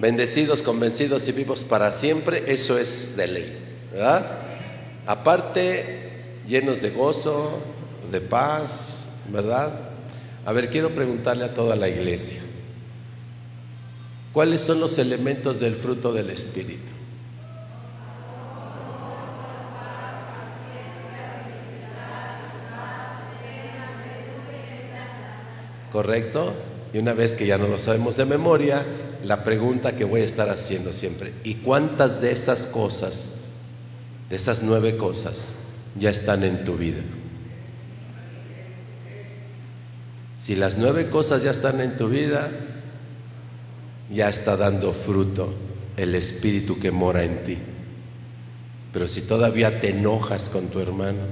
Bendecidos, convencidos y vivos para siempre, eso es de ley, ¿verdad? Aparte, llenos de gozo, de paz, ¿verdad? A ver, quiero preguntarle a toda la iglesia, ¿cuáles son los elementos del fruto del Espíritu? ¿Correcto? Y una vez que ya no lo sabemos de memoria, la pregunta que voy a estar haciendo siempre, ¿y cuántas de esas cosas, de esas nueve cosas, ya están en tu vida? Si las nueve cosas ya están en tu vida, ya está dando fruto el espíritu que mora en ti. Pero si todavía te enojas con tu hermano,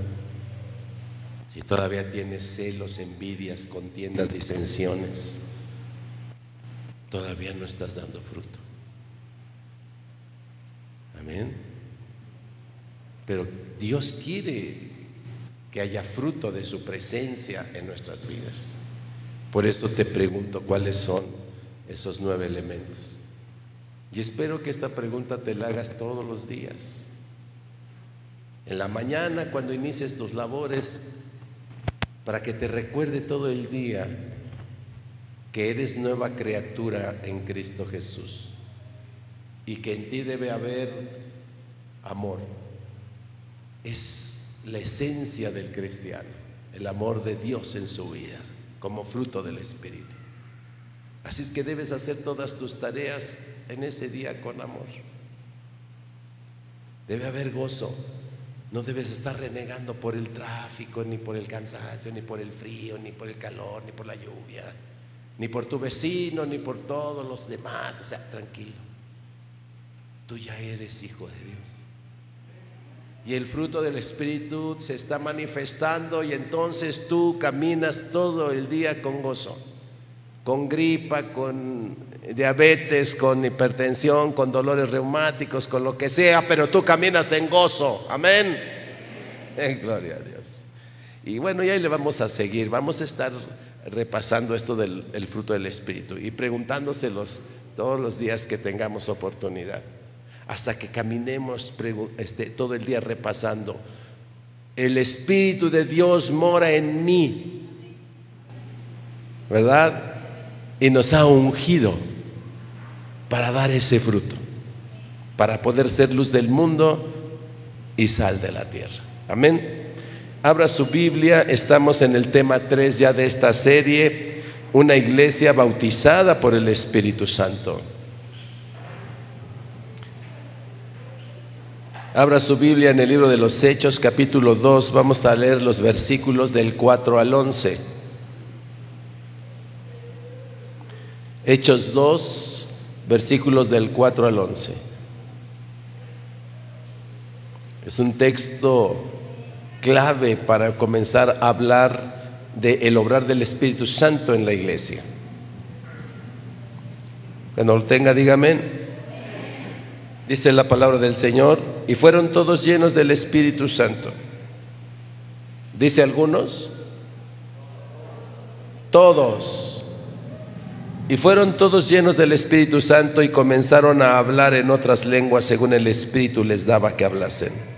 si todavía tienes celos, envidias, contiendas, disensiones, todavía no estás dando fruto. Amén. Pero Dios quiere que haya fruto de su presencia en nuestras vidas. Por eso te pregunto cuáles son esos nueve elementos. Y espero que esta pregunta te la hagas todos los días. En la mañana, cuando inicies tus labores, para que te recuerde todo el día que eres nueva criatura en Cristo Jesús y que en ti debe haber amor. Es la esencia del cristiano, el amor de Dios en su vida, como fruto del Espíritu. Así es que debes hacer todas tus tareas en ese día con amor. Debe haber gozo. No debes estar renegando por el tráfico, ni por el cansancio, ni por el frío, ni por el calor, ni por la lluvia ni por tu vecino, ni por todos los demás. O sea, tranquilo. Tú ya eres hijo de Dios. Y el fruto del Espíritu se está manifestando y entonces tú caminas todo el día con gozo, con gripa, con diabetes, con hipertensión, con dolores reumáticos, con lo que sea, pero tú caminas en gozo. Amén. gloria a Dios. Y bueno, y ahí le vamos a seguir. Vamos a estar repasando esto del fruto del Espíritu y preguntándoselos todos los días que tengamos oportunidad, hasta que caminemos este, todo el día repasando, el Espíritu de Dios mora en mí, ¿verdad? Y nos ha ungido para dar ese fruto, para poder ser luz del mundo y sal de la tierra. Amén. Abra su Biblia, estamos en el tema 3 ya de esta serie, una iglesia bautizada por el Espíritu Santo. Abra su Biblia en el libro de los Hechos, capítulo 2, vamos a leer los versículos del 4 al 11. Hechos 2, versículos del 4 al 11. Es un texto clave para comenzar a hablar del el obrar del Espíritu Santo en la iglesia. Cuando lo tenga, dígame. Dice la palabra del Señor, y fueron todos llenos del Espíritu Santo. Dice algunos, todos. Y fueron todos llenos del Espíritu Santo y comenzaron a hablar en otras lenguas según el Espíritu les daba que hablasen.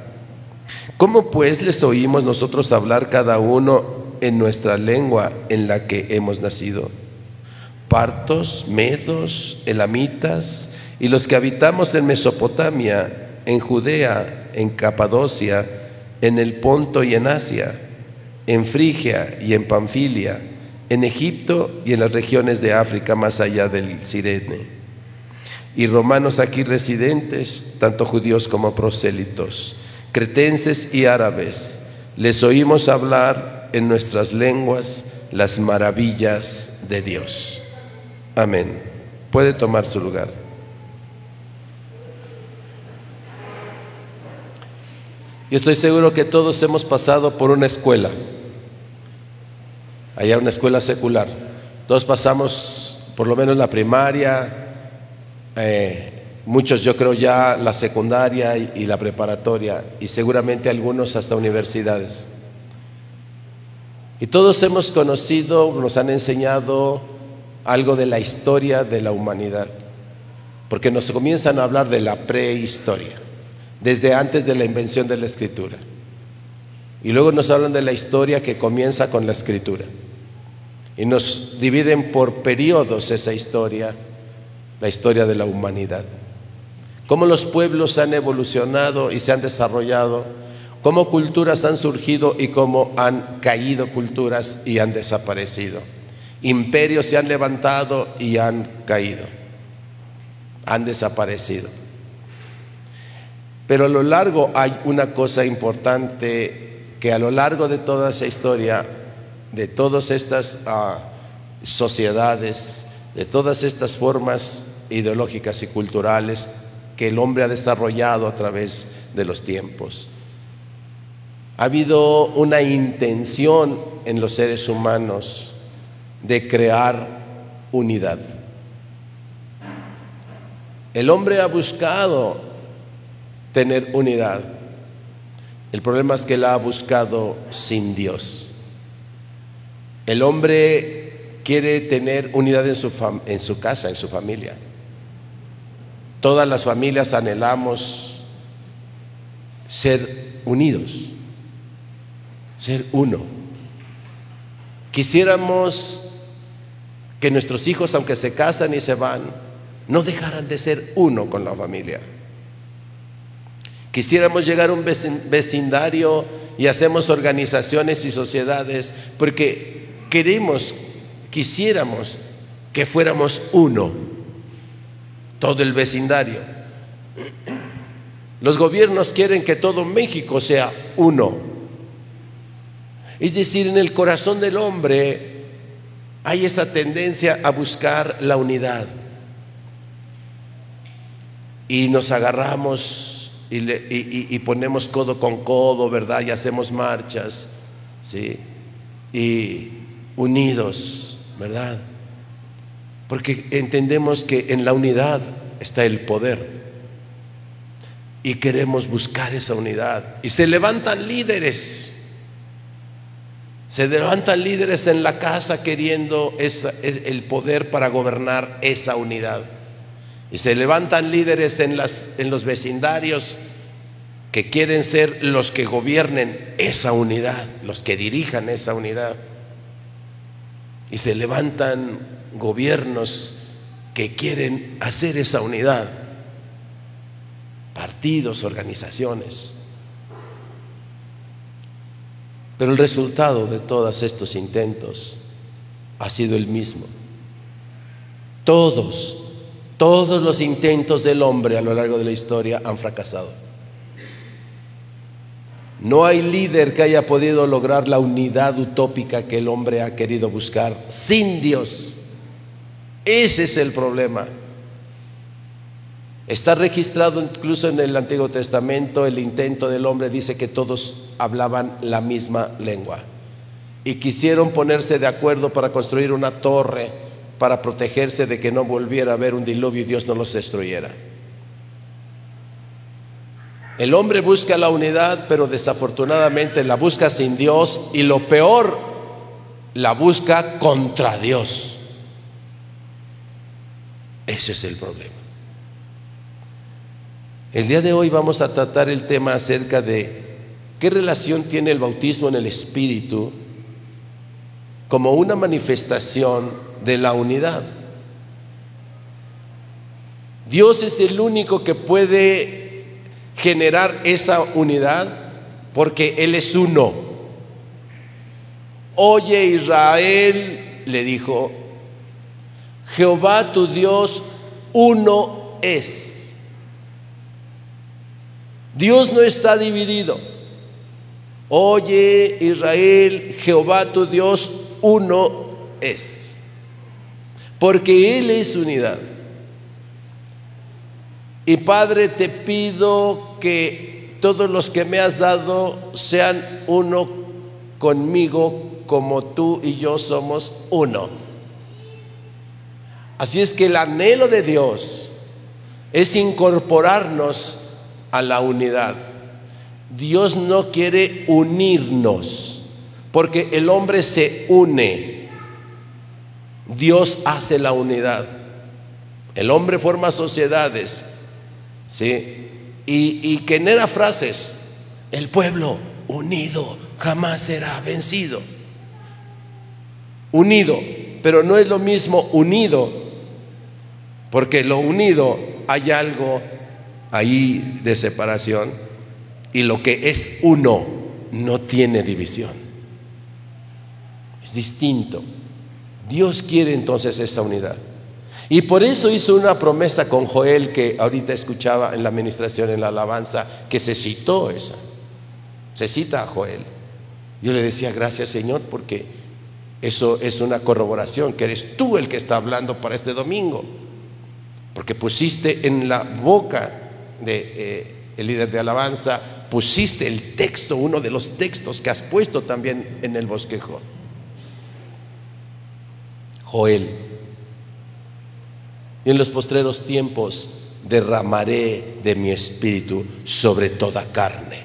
¿Cómo pues les oímos nosotros hablar cada uno en nuestra lengua en la que hemos nacido? Partos, medos, elamitas y los que habitamos en Mesopotamia, en Judea, en Capadocia, en el Ponto y en Asia en Frigia y en Panfilia, en Egipto y en las regiones de África más allá del Sirene. Y romanos aquí residentes, tanto judíos como prosélitos, cretenses y árabes, les oímos hablar en nuestras lenguas las maravillas de Dios. Amén. Puede tomar su lugar. Yo estoy seguro que todos hemos pasado por una escuela allá una escuela secular. Todos pasamos por lo menos la primaria, eh, muchos yo creo ya la secundaria y, la preparatoria, y seguramente algunos hasta universidades. Y todos hemos conocido, nos han enseñado algo de la historia de la humanidad, porque nos comienzan a hablar de la prehistoria, desde antes de la invención de la escritura. Y luego nos hablan de la historia que comienza con la escritura. Y nos dividen por periodos esa historia, la historia de la humanidad. Cómo los pueblos han evolucionado y se han desarrollado, cómo culturas han surgido y cómo han caído culturas y han desaparecido. Imperios se han levantado y han caído, han desaparecido. Pero a lo largo hay una cosa importante que a lo largo de toda esa historia, de todas estas ah, sociedades, de todas estas formas ideológicas y culturales que el hombre ha desarrollado a través de los tiempos, ha habido una intención en los seres humanos de crear unidad. El hombre ha buscado tener unidad el problema es que la ha buscado sin Dios. El hombre quiere tener unidad en su, en su casa, en su familia. Todas las familias anhelamos ser unidos, ser uno. Quisiéramos que nuestros hijos, aunque se casan y se van, no dejaran de ser uno con la familia. Quisiéramos llegar a un vecindario y hacemos organizaciones y sociedades porque queremos, quisiéramos que fuéramos uno, todo el vecindario. Los gobiernos quieren que todo México sea uno. Es decir, en el corazón del hombre hay esta tendencia a buscar la unidad. Y nos agarramos y, ponemos codo con codo, ¿verdad? Y hacemos marchas, ¿sí? Y unidos, ¿verdad? Porque entendemos que en la unidad está el poder. Y queremos buscar esa unidad. Y se levantan líderes. Se levantan líderes en la casa queriendo el poder para gobernar esa unidad. Y se levantan líderes en, en los vecindarios que quieren ser los que gobiernen esa unidad, los que dirijan esa unidad. Y se levantan gobiernos que quieren hacer esa unidad, partidos, organizaciones. Pero el resultado de todos estos intentos ha sido el mismo. Todos todos los intentos del hombre a lo largo de la historia han fracasado. No hay líder que haya podido lograr la unidad utópica que el hombre ha querido buscar sin Dios. Ese es el problema. Está registrado incluso en el Antiguo Testamento el intento del hombre, dice que todos hablaban la misma lengua y quisieron ponerse de acuerdo para construir una torre para protegerse de que no volviera a haber un diluvio y Dios no los destruyera. El hombre busca la unidad, pero desafortunadamente la busca sin Dios y lo peor, la busca contra Dios. Ese es el problema. El día de hoy vamos a tratar el tema acerca de qué relación tiene el bautismo en el Espíritu como una manifestación de la unidad. Dios es el único que puede generar esa unidad porque Él es uno. Oye Israel, le dijo, Jehová tu Dios uno es. Dios no está dividido. Oye Israel, Jehová tu Dios uno es. Porque Él es unidad. Y Padre, te pido que todos los que me has dado sean uno conmigo como tú y yo somos uno. Así es que el anhelo de Dios es incorporarnos a la unidad. Dios no quiere unirnos, porque el hombre se une. Dios hace la unidad. El hombre forma sociedades, ¿sí? Y, y genera frases. El pueblo unido jamás será vencido. Unido, pero no es lo mismo unido, porque lo unido hay algo ahí de separación y lo que es uno no tiene división. Es distinto. Dios quiere entonces esa unidad. Y por eso hizo una promesa con Joel que ahorita escuchaba en la administración, en la alabanza, que se citó esa. Se cita a Joel. Yo le decía, gracias Señor, porque eso es una corroboración, que eres tú el que está hablando para este domingo. Porque pusiste en la boca de... Eh, líder de alabanza, pusiste el texto, uno de los textos que has puesto también en el bosquejo. Joel. Y en los postreros tiempos derramaré de mi espíritu sobre toda carne.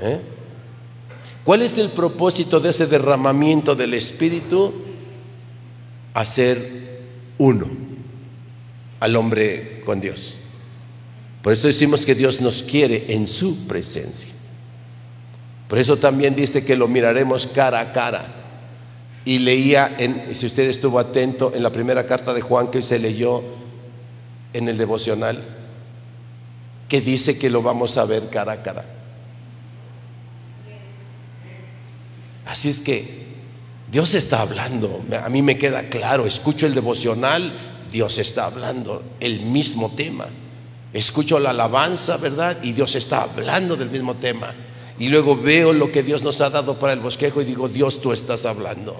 ¿Eh? ¿Cuál es el propósito de ese derramamiento del espíritu? Hacer uno al hombre con Dios. Por eso decimos que Dios nos quiere en su presencia. Por eso también dice que lo miraremos cara a cara. Y leía, en, si usted estuvo atento, en la primera carta de Juan que se leyó en el devocional, que dice que lo vamos a ver cara a cara. Así es que Dios está hablando, a mí me queda claro, escucho el devocional, Dios está hablando el mismo tema escucho la alabanza, ¿verdad? Y Dios está hablando del mismo tema. Y luego veo lo que Dios nos ha dado para el bosquejo y digo, Dios, tú estás hablando.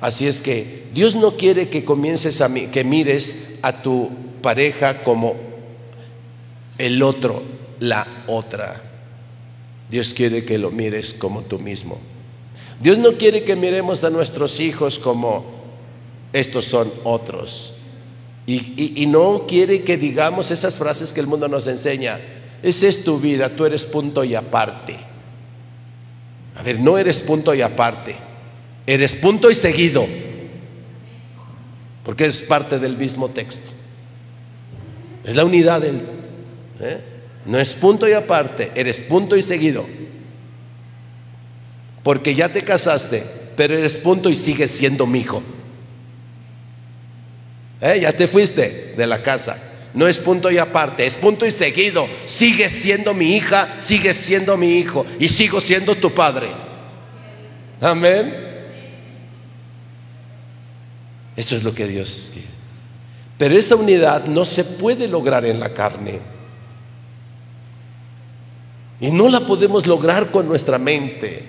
Así es que Dios no quiere que comiences a que mires a tu pareja como el otro, la otra. Dios quiere que lo mires como tú mismo. Dios no quiere que miremos a nuestros hijos como estos son otros. Y, no quiere que digamos esas frases que el mundo nos enseña. Esa es tu vida, tú eres punto y aparte. A ver, no eres punto y aparte, eres punto y seguido, porque es parte del mismo texto. Es la unidad del... ¿eh? No es punto y aparte, eres punto y seguido. Porque ya te casaste, pero eres punto y sigues siendo mi hijo. ¿Eh? Ya te fuiste de la casa. No es punto y aparte, es punto y seguido. Sigues siendo mi hija, sigues siendo mi hijo y sigo siendo tu padre. Amén. Esto es lo que Dios quiere. Pero esa unidad no se puede lograr en la carne. Y no la podemos lograr con nuestra mente.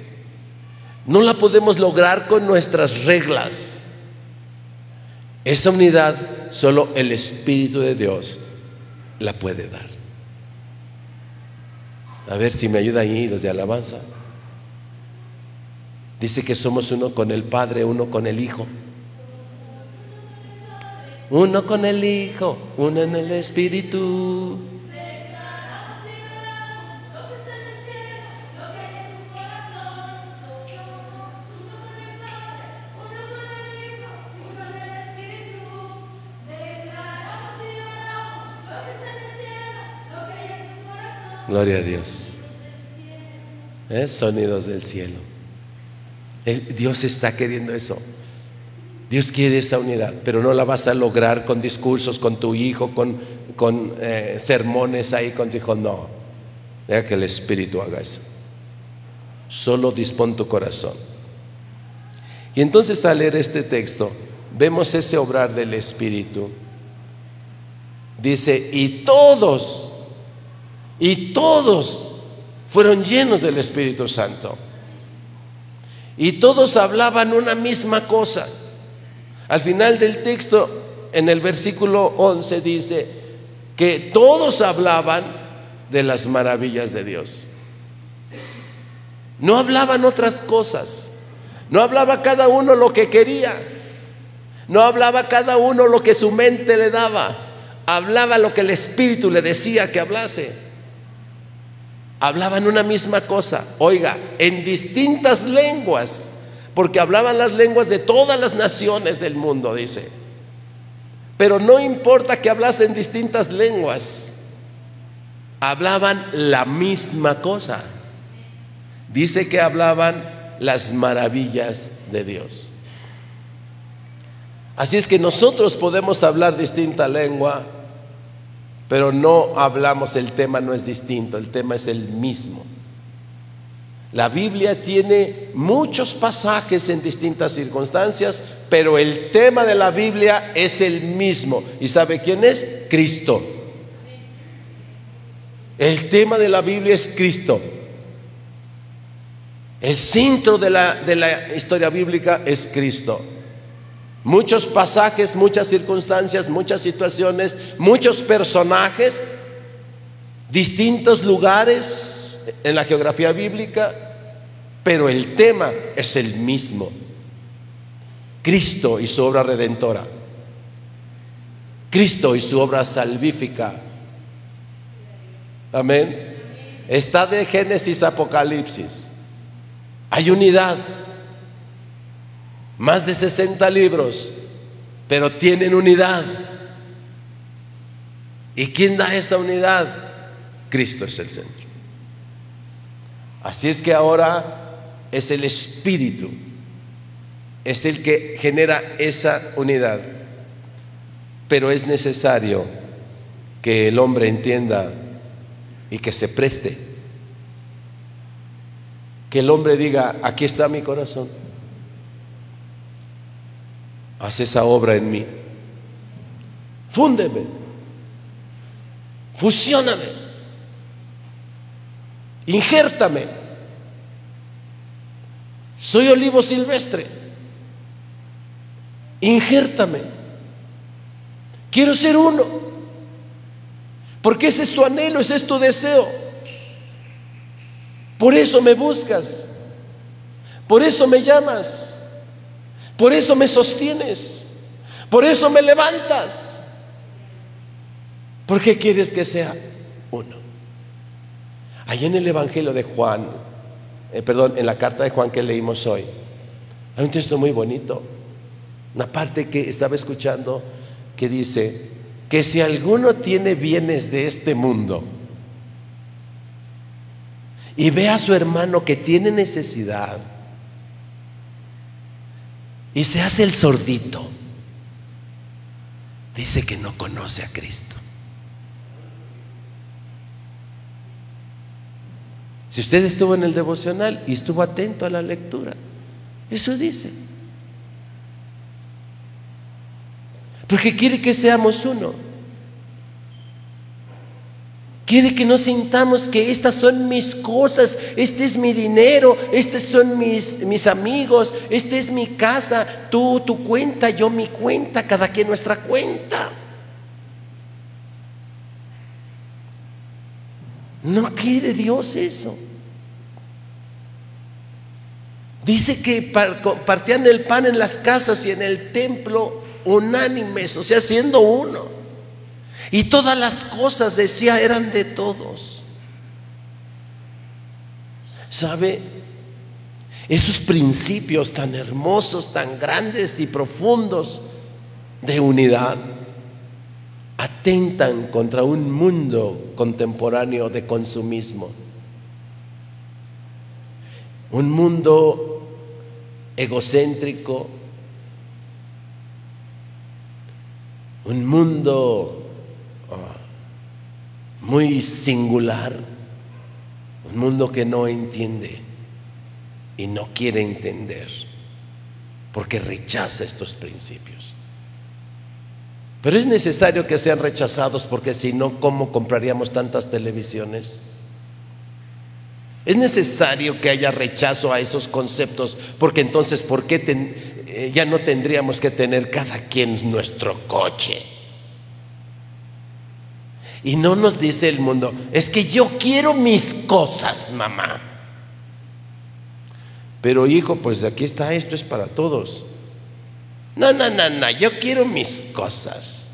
No la podemos lograr con nuestras reglas. Esa unidad solo el Espíritu de Dios la puede dar. A ver si me ayuda ahí los de alabanza. Dice que somos uno con el Padre, uno con el Hijo. Uno con el Hijo, uno en el Espíritu. Gloria a Dios. ¿Eh? Sonidos del cielo. Dios está queriendo eso. Dios quiere esa unidad, pero no la vas a lograr con discursos, con tu hijo, con, con eh, sermones ahí con tu hijo. No. Deja que el Espíritu haga eso. Solo dispón tu corazón. Y entonces al leer este texto, vemos ese obrar del Espíritu. Dice, y todos, y todos fueron llenos del Espíritu Santo. Y todos hablaban una misma cosa. Al final del texto, en el versículo 11 dice que todos hablaban de las maravillas de Dios. No hablaban otras cosas. No hablaba cada uno lo que quería. No hablaba cada uno lo que su mente le daba. Hablaba lo que el Espíritu le decía que hablase hablaban una misma cosa, oiga, en distintas lenguas, porque hablaban las lenguas de todas las naciones del mundo, dice. Pero no importa que hablasen distintas lenguas, hablaban la misma cosa. Dice que hablaban las maravillas de Dios. Así es que nosotros podemos hablar distinta lengua, pero no hablamos, el tema no es distinto, el tema es el mismo. La Biblia tiene muchos pasajes en distintas circunstancias, pero el tema de la Biblia es el mismo. ¿Y sabe quién es? Cristo. El tema de la Biblia es Cristo. El centro de la, de la historia bíblica es Cristo. Muchos pasajes, muchas circunstancias, muchas situaciones, muchos personajes, distintos lugares en la geografía bíblica, pero el tema es el mismo. Cristo y su obra redentora. Cristo y su obra salvífica. Amén. Está de Génesis a Apocalipsis. Hay unidad más de 60 libros, pero tienen unidad. ¿Y quién da esa unidad? Cristo es el centro. Así es que ahora es el Espíritu, es el que genera esa unidad. Pero es necesario que el hombre entienda y que se preste. Que el hombre diga, aquí está mi corazón haz esa obra en mí. Fúndeme, fusióname, injértame. Soy olivo silvestre, injértame. Quiero ser uno, porque ese es tu anhelo, ese es tu deseo. Por eso me buscas, por eso me llamas. Por eso me sostienes. Por eso me levantas. ¿Por qué quieres que sea uno? Ahí en el Evangelio de Juan, eh, perdón, en la carta de Juan que leímos hoy, hay un texto muy bonito. Una parte que estaba escuchando que dice que si alguno tiene bienes de este mundo y ve a su hermano que tiene necesidad, y se hace el sordito, dice que no conoce a Cristo. Si usted estuvo en el devocional y estuvo atento a la lectura, eso dice. Porque quiere que seamos uno. Quiere que no sintamos que estas son mis cosas, este es mi dinero, estos son mis, mis amigos, esta es mi casa, tú tu cuenta, yo mi cuenta, cada quien nuestra cuenta. No quiere Dios eso. Dice que compartían el pan en las casas y en el templo unánimes, o sea, siendo uno. Y todas las cosas, decía, eran de todos. ¿Sabe? Esos principios tan hermosos, tan grandes y profundos de unidad atentan contra un mundo contemporáneo de consumismo. Un mundo egocéntrico, un mundo muy singular, un mundo que no entiende y no quiere entender porque rechaza estos principios. Pero es necesario que sean rechazados porque si no, ¿cómo compraríamos tantas televisiones? Es necesario que haya rechazo a esos conceptos, porque entonces, ¿por qué eh, ya no tendríamos que tener cada quien nuestro coche? Y no nos dice el mundo, es que yo quiero mis cosas, mamá. Pero hijo, pues aquí está, esto es para todos. No, no, no, no, yo quiero mis cosas.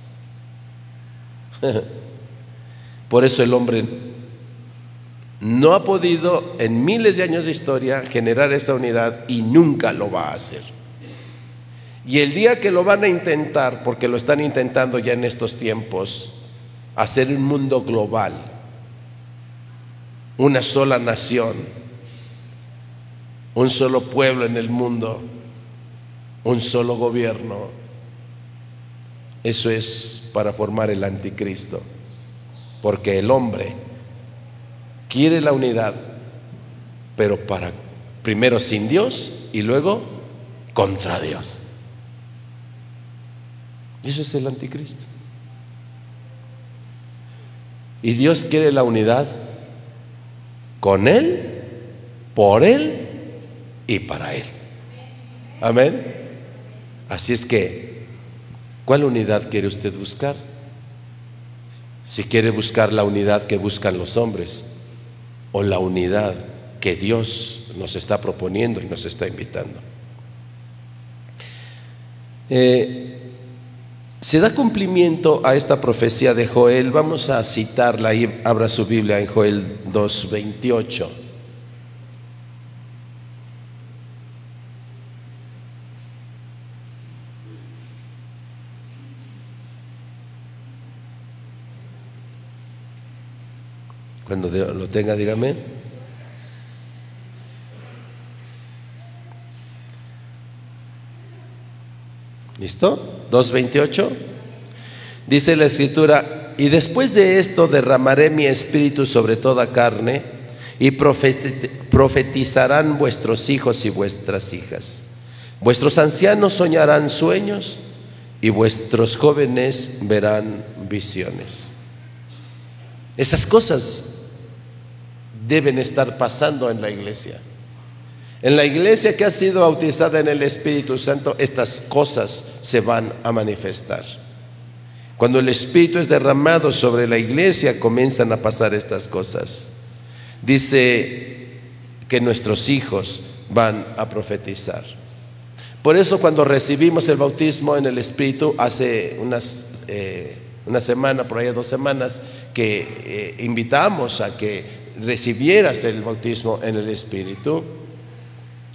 Por eso el hombre no ha podido en miles de años de historia generar esa unidad y nunca lo va a hacer. Y el día que lo van a intentar, porque lo están intentando ya en estos tiempos, hacer un mundo global, una sola nación, un solo pueblo en el mundo, un solo gobierno, eso es para formar el anticristo, porque el hombre quiere la unidad, pero para primero sin Dios y luego contra Dios. Y eso es el anticristo. Y Dios quiere la unidad con Él, por Él y para Él. Amén. Así es que, ¿cuál unidad quiere usted buscar? Si quiere buscar la unidad que buscan los hombres, o la unidad que Dios nos está proponiendo y nos está invitando. Eh, se da cumplimiento a esta profecía de Joel. Vamos a citarla ahí, abra su Biblia en Joel 2.28. Cuando lo tenga, dígame. ¿Listo? 2.28. Dice la escritura, y después de esto derramaré mi espíritu sobre toda carne y profetizarán vuestros hijos y vuestras hijas. Vuestros ancianos soñarán sueños y vuestros jóvenes verán visiones. Esas cosas deben estar pasando en la iglesia. En la iglesia que ha sido bautizada en el Espíritu Santo, estas cosas se van a manifestar. Cuando el Espíritu es derramado sobre la iglesia, comienzan a pasar estas cosas. Dice que nuestros hijos van a profetizar. Por eso cuando recibimos el bautismo en el Espíritu, hace unas, eh, una semana, por ahí dos semanas, que eh, invitamos a que recibieras el bautismo en el Espíritu.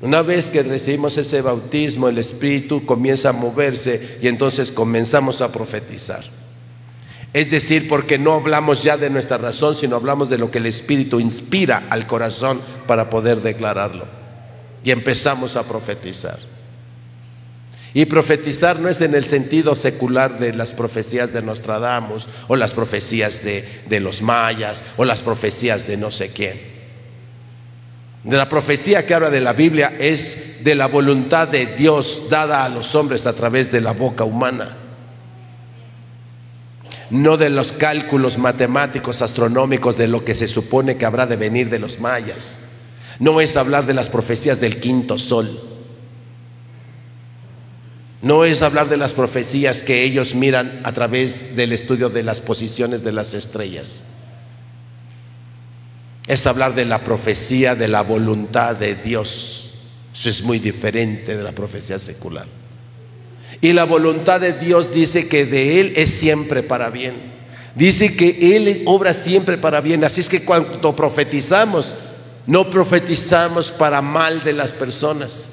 Una vez que recibimos ese bautismo, el Espíritu comienza a moverse y entonces comenzamos a profetizar. Es decir, porque no hablamos ya de nuestra razón, sino hablamos de lo que el Espíritu inspira al corazón para poder declararlo. Y empezamos a profetizar. Y profetizar no es en el sentido secular de las profecías de Nostradamus o las profecías de, de los mayas o las profecías de no sé quién. De la profecía que habla de la Biblia es de la voluntad de Dios dada a los hombres a través de la boca humana. No de los cálculos matemáticos, astronómicos, de lo que se supone que habrá de venir de los mayas. No es hablar de las profecías del quinto sol. No es hablar de las profecías que ellos miran a través del estudio de las posiciones de las estrellas. Es hablar de la profecía de la voluntad de Dios Eso es muy diferente de la profecía secular. Y la voluntad de Dios dice que de Él es siempre para bien. Dice que Él obra siempre para bien. Así es que cuando profetizamos, no profetizamos para mal de las personas,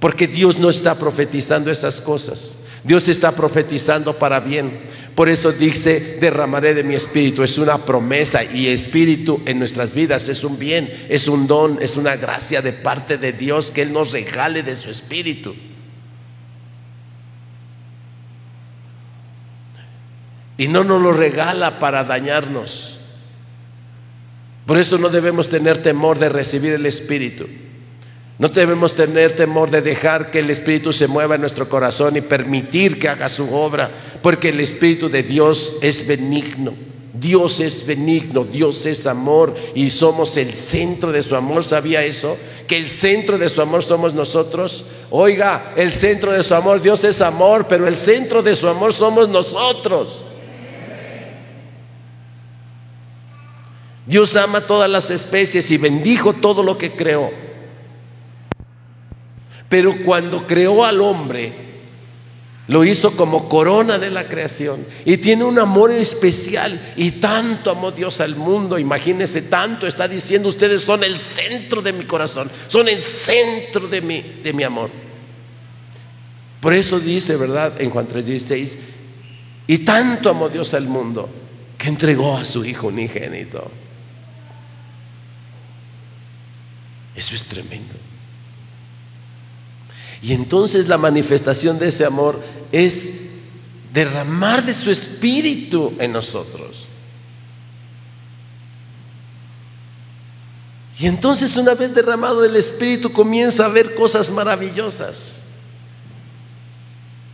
porque Dios no está profetizando esas cosas. Dios está profetizando para bien. Por eso dice, derramaré de mi espíritu. Es una promesa y espíritu en nuestras vidas es un bien, es un don, es una gracia de parte de Dios que Él nos regale de su espíritu. Y no nos lo regala para dañarnos. Por eso no debemos tener temor de recibir el espíritu. No debemos tener temor de dejar que el Espíritu se mueva en nuestro corazón y permitir que haga su obra, porque el Espíritu de Dios es benigno. Dios es benigno, Dios es amor y somos el centro de su amor. ¿Sabía eso? Que el centro de su amor somos nosotros. Oiga, el centro de su amor, Dios es amor, pero el centro de su amor somos nosotros. Dios ama todas las especies y bendijo todo lo que creó. Pero cuando creó al hombre, lo hizo como corona de la creación y tiene un amor especial y tanto amó Dios al mundo, imagínense tanto, está diciendo ustedes son el centro de mi corazón, son el centro de mi, de mi amor. Por eso dice, ¿verdad? En Juan 3:16, y tanto amó Dios al mundo que entregó a su Hijo unigénito. Eso es tremendo. Y entonces la manifestación de ese amor es derramar de su espíritu en nosotros. Y entonces una vez derramado del espíritu comienza a ver cosas maravillosas.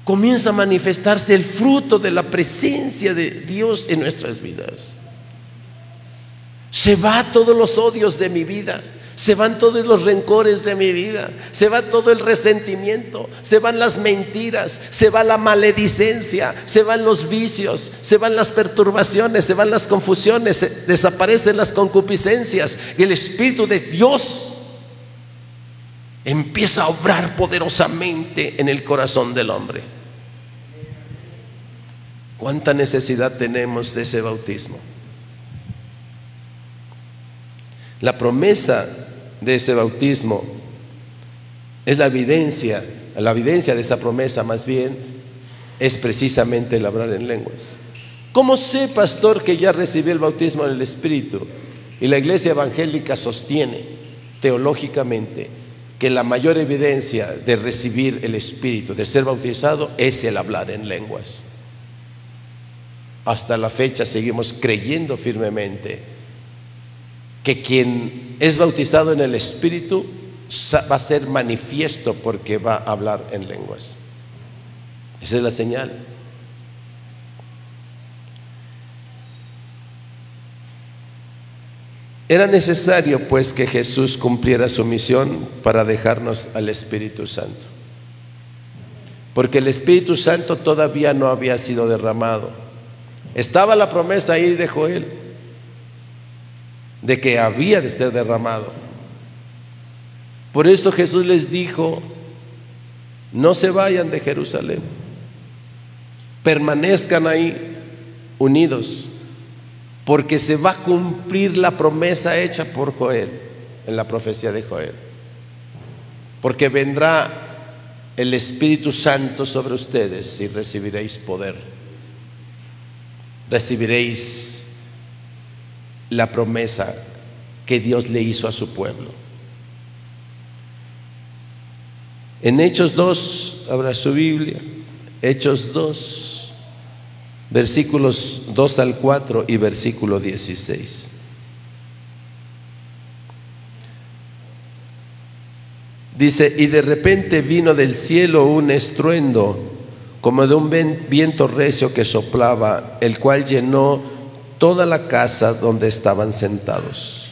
Comienza a manifestarse el fruto de la presencia de Dios en nuestras vidas. Se va todos los odios de mi vida. Se van todos los rencores de mi vida, se va todo el resentimiento, se van las mentiras, se va la maledicencia, se van los vicios, se van las perturbaciones, se van las confusiones, desaparecen las concupiscencias. Y el Espíritu de Dios empieza a obrar poderosamente en el corazón del hombre. ¿Cuánta necesidad tenemos de ese bautismo? La promesa de ese bautismo es la evidencia, la evidencia de esa promesa más bien es precisamente el hablar en lenguas. ¿Cómo sé, pastor, que ya recibí el bautismo en el Espíritu? Y la iglesia evangélica sostiene teológicamente que la mayor evidencia de recibir el Espíritu, de ser bautizado, es el hablar en lenguas. Hasta la fecha seguimos creyendo firmemente que quien es bautizado en el Espíritu va a ser manifiesto porque va a hablar en lenguas. Esa es la señal. Era necesario pues que Jesús cumpliera su misión para dejarnos al Espíritu Santo. Porque el Espíritu Santo todavía no había sido derramado. Estaba la promesa ahí de Joel de que había de ser derramado. Por esto Jesús les dijo, no se vayan de Jerusalén, permanezcan ahí unidos, porque se va a cumplir la promesa hecha por Joel, en la profecía de Joel, porque vendrá el Espíritu Santo sobre ustedes y recibiréis poder, recibiréis la promesa que Dios le hizo a su pueblo. En Hechos 2, abra su Biblia, Hechos 2, versículos 2 al 4 y versículo 16. Dice, y de repente vino del cielo un estruendo como de un viento recio que soplaba, el cual llenó toda la casa donde estaban sentados.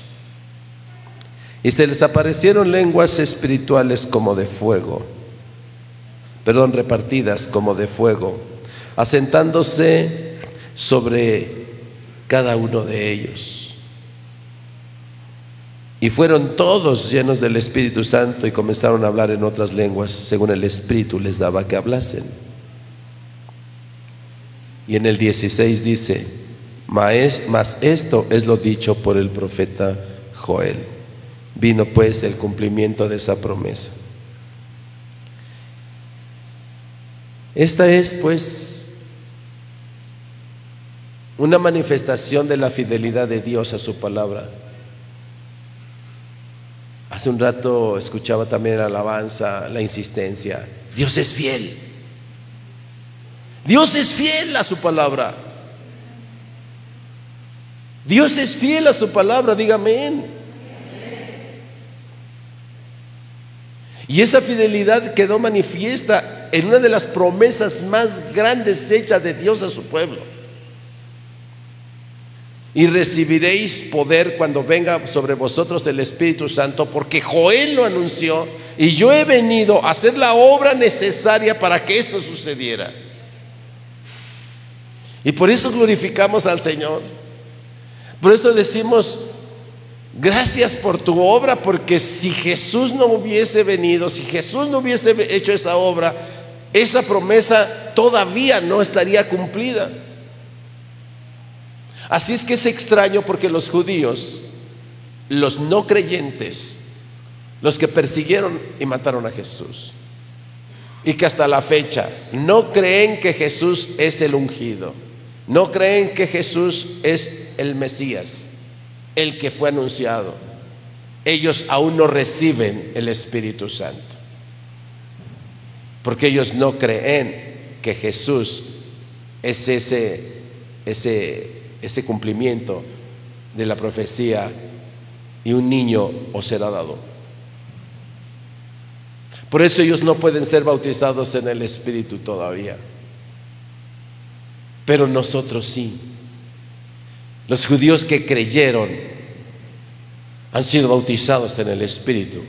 Y se les aparecieron lenguas espirituales como de fuego, perdón, repartidas como de fuego, asentándose sobre cada uno de ellos. Y fueron todos llenos del Espíritu Santo y comenzaron a hablar en otras lenguas, según el Espíritu les daba que hablasen. Y en el 16 dice, mas esto es lo dicho por el profeta Joel. Vino pues el cumplimiento de esa promesa. Esta es pues una manifestación de la fidelidad de Dios a su palabra. Hace un rato escuchaba también la alabanza, la insistencia. Dios es fiel. Dios es fiel a su palabra. Dios es fiel a su palabra, dígame. Y esa fidelidad quedó manifiesta en una de las promesas más grandes hechas de Dios a su pueblo y recibiréis poder cuando venga sobre vosotros el Espíritu Santo, porque Joel lo anunció y yo he venido a hacer la obra necesaria para que esto sucediera. Y por eso glorificamos al Señor. Por eso decimos, gracias por tu obra, porque si Jesús no hubiese venido, si Jesús no hubiese hecho esa obra, esa promesa todavía no estaría cumplida. Así es que es extraño porque los judíos, los no creyentes, los que persiguieron y mataron a Jesús, y que hasta la fecha no creen que Jesús es el ungido, no creen que Jesús es el Mesías, el que fue anunciado. Ellos aún no reciben el Espíritu Santo, porque ellos no creen que Jesús es ese, ese ese cumplimiento de la profecía y un niño os será dado. Por eso ellos no pueden ser bautizados en el Espíritu todavía. Pero nosotros sí. Los judíos que creyeron han sido bautizados en el Espíritu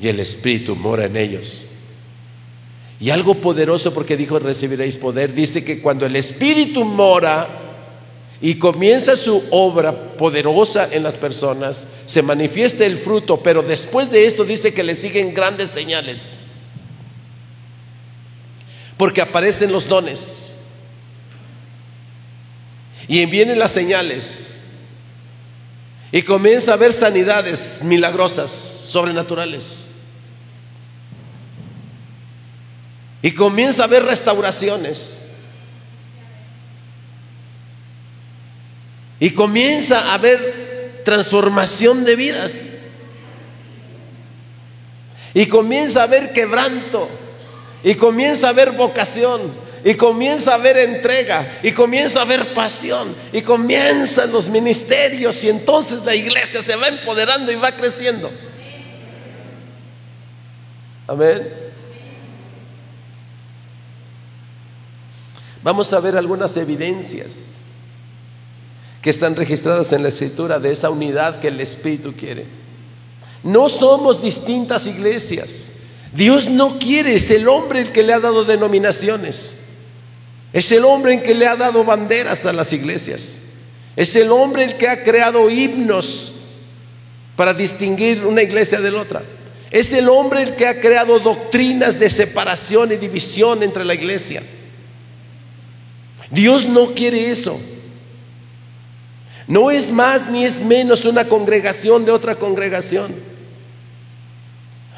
y el Espíritu mora en ellos. Y algo poderoso porque dijo recibiréis poder, dice que cuando el Espíritu mora, y comienza su obra poderosa en las personas, se manifiesta el fruto, pero después de esto dice que le siguen grandes señales. Porque aparecen los dones. Y vienen las señales. Y comienza a haber sanidades milagrosas, sobrenaturales. Y comienza a haber restauraciones. Y comienza a haber transformación de vidas. Y comienza a haber quebranto. Y comienza a haber vocación. Y comienza a haber entrega. Y comienza a haber pasión. Y comienzan los ministerios. Y entonces la iglesia se va empoderando y va creciendo. Amén. Vamos a ver algunas evidencias que están registradas en la escritura de esa unidad que el Espíritu quiere. No somos distintas iglesias. Dios no quiere, es el hombre el que le ha dado denominaciones. Es el hombre el que le ha dado banderas a las iglesias. Es el hombre el que ha creado himnos para distinguir una iglesia de la otra. Es el hombre el que ha creado doctrinas de separación y división entre la iglesia. Dios no quiere eso. No es más ni es menos una congregación de otra congregación.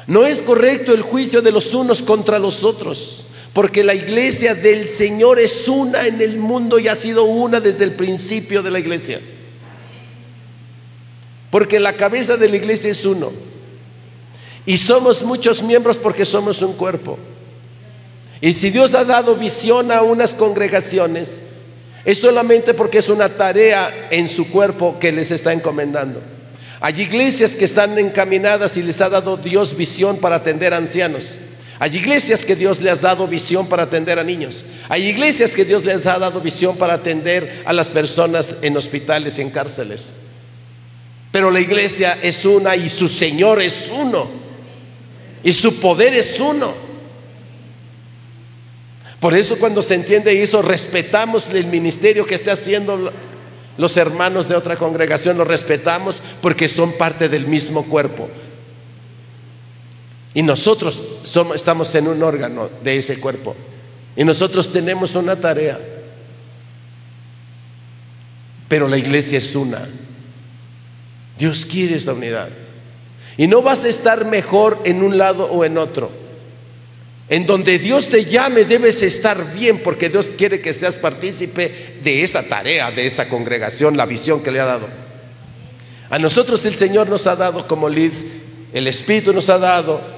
No es correcto el juicio de los unos contra los otros, porque la iglesia del Señor es una en el mundo y ha sido una desde el principio de la iglesia. Porque la cabeza de la iglesia es uno. Y somos muchos miembros porque somos un cuerpo. Y si Dios ha dado visión a unas congregaciones, es solamente porque es una tarea en su cuerpo que les está encomendando. Hay iglesias que están encaminadas y les ha dado Dios visión para atender ancianos. Hay iglesias que Dios les ha dado visión para atender a niños. Hay iglesias que Dios les ha dado visión para atender a las personas en hospitales y en cárceles. Pero la iglesia es una y su Señor es uno. Y su poder es uno. Por eso cuando se entiende eso, respetamos el ministerio que está haciendo Los hermanos de otra congregación los respetamos porque son parte del mismo cuerpo. Y nosotros somos, estamos en un órgano de ese cuerpo. Y nosotros tenemos una tarea. Pero la iglesia es una. Dios quiere esa unidad. Y no vas a estar mejor en un lado o en otro. En donde Dios te llame debes estar bien porque Dios quiere que seas partícipe de esa tarea, de esa congregación, la visión que le ha dado. A nosotros el Señor nos ha dado como leads, el Espíritu nos ha dado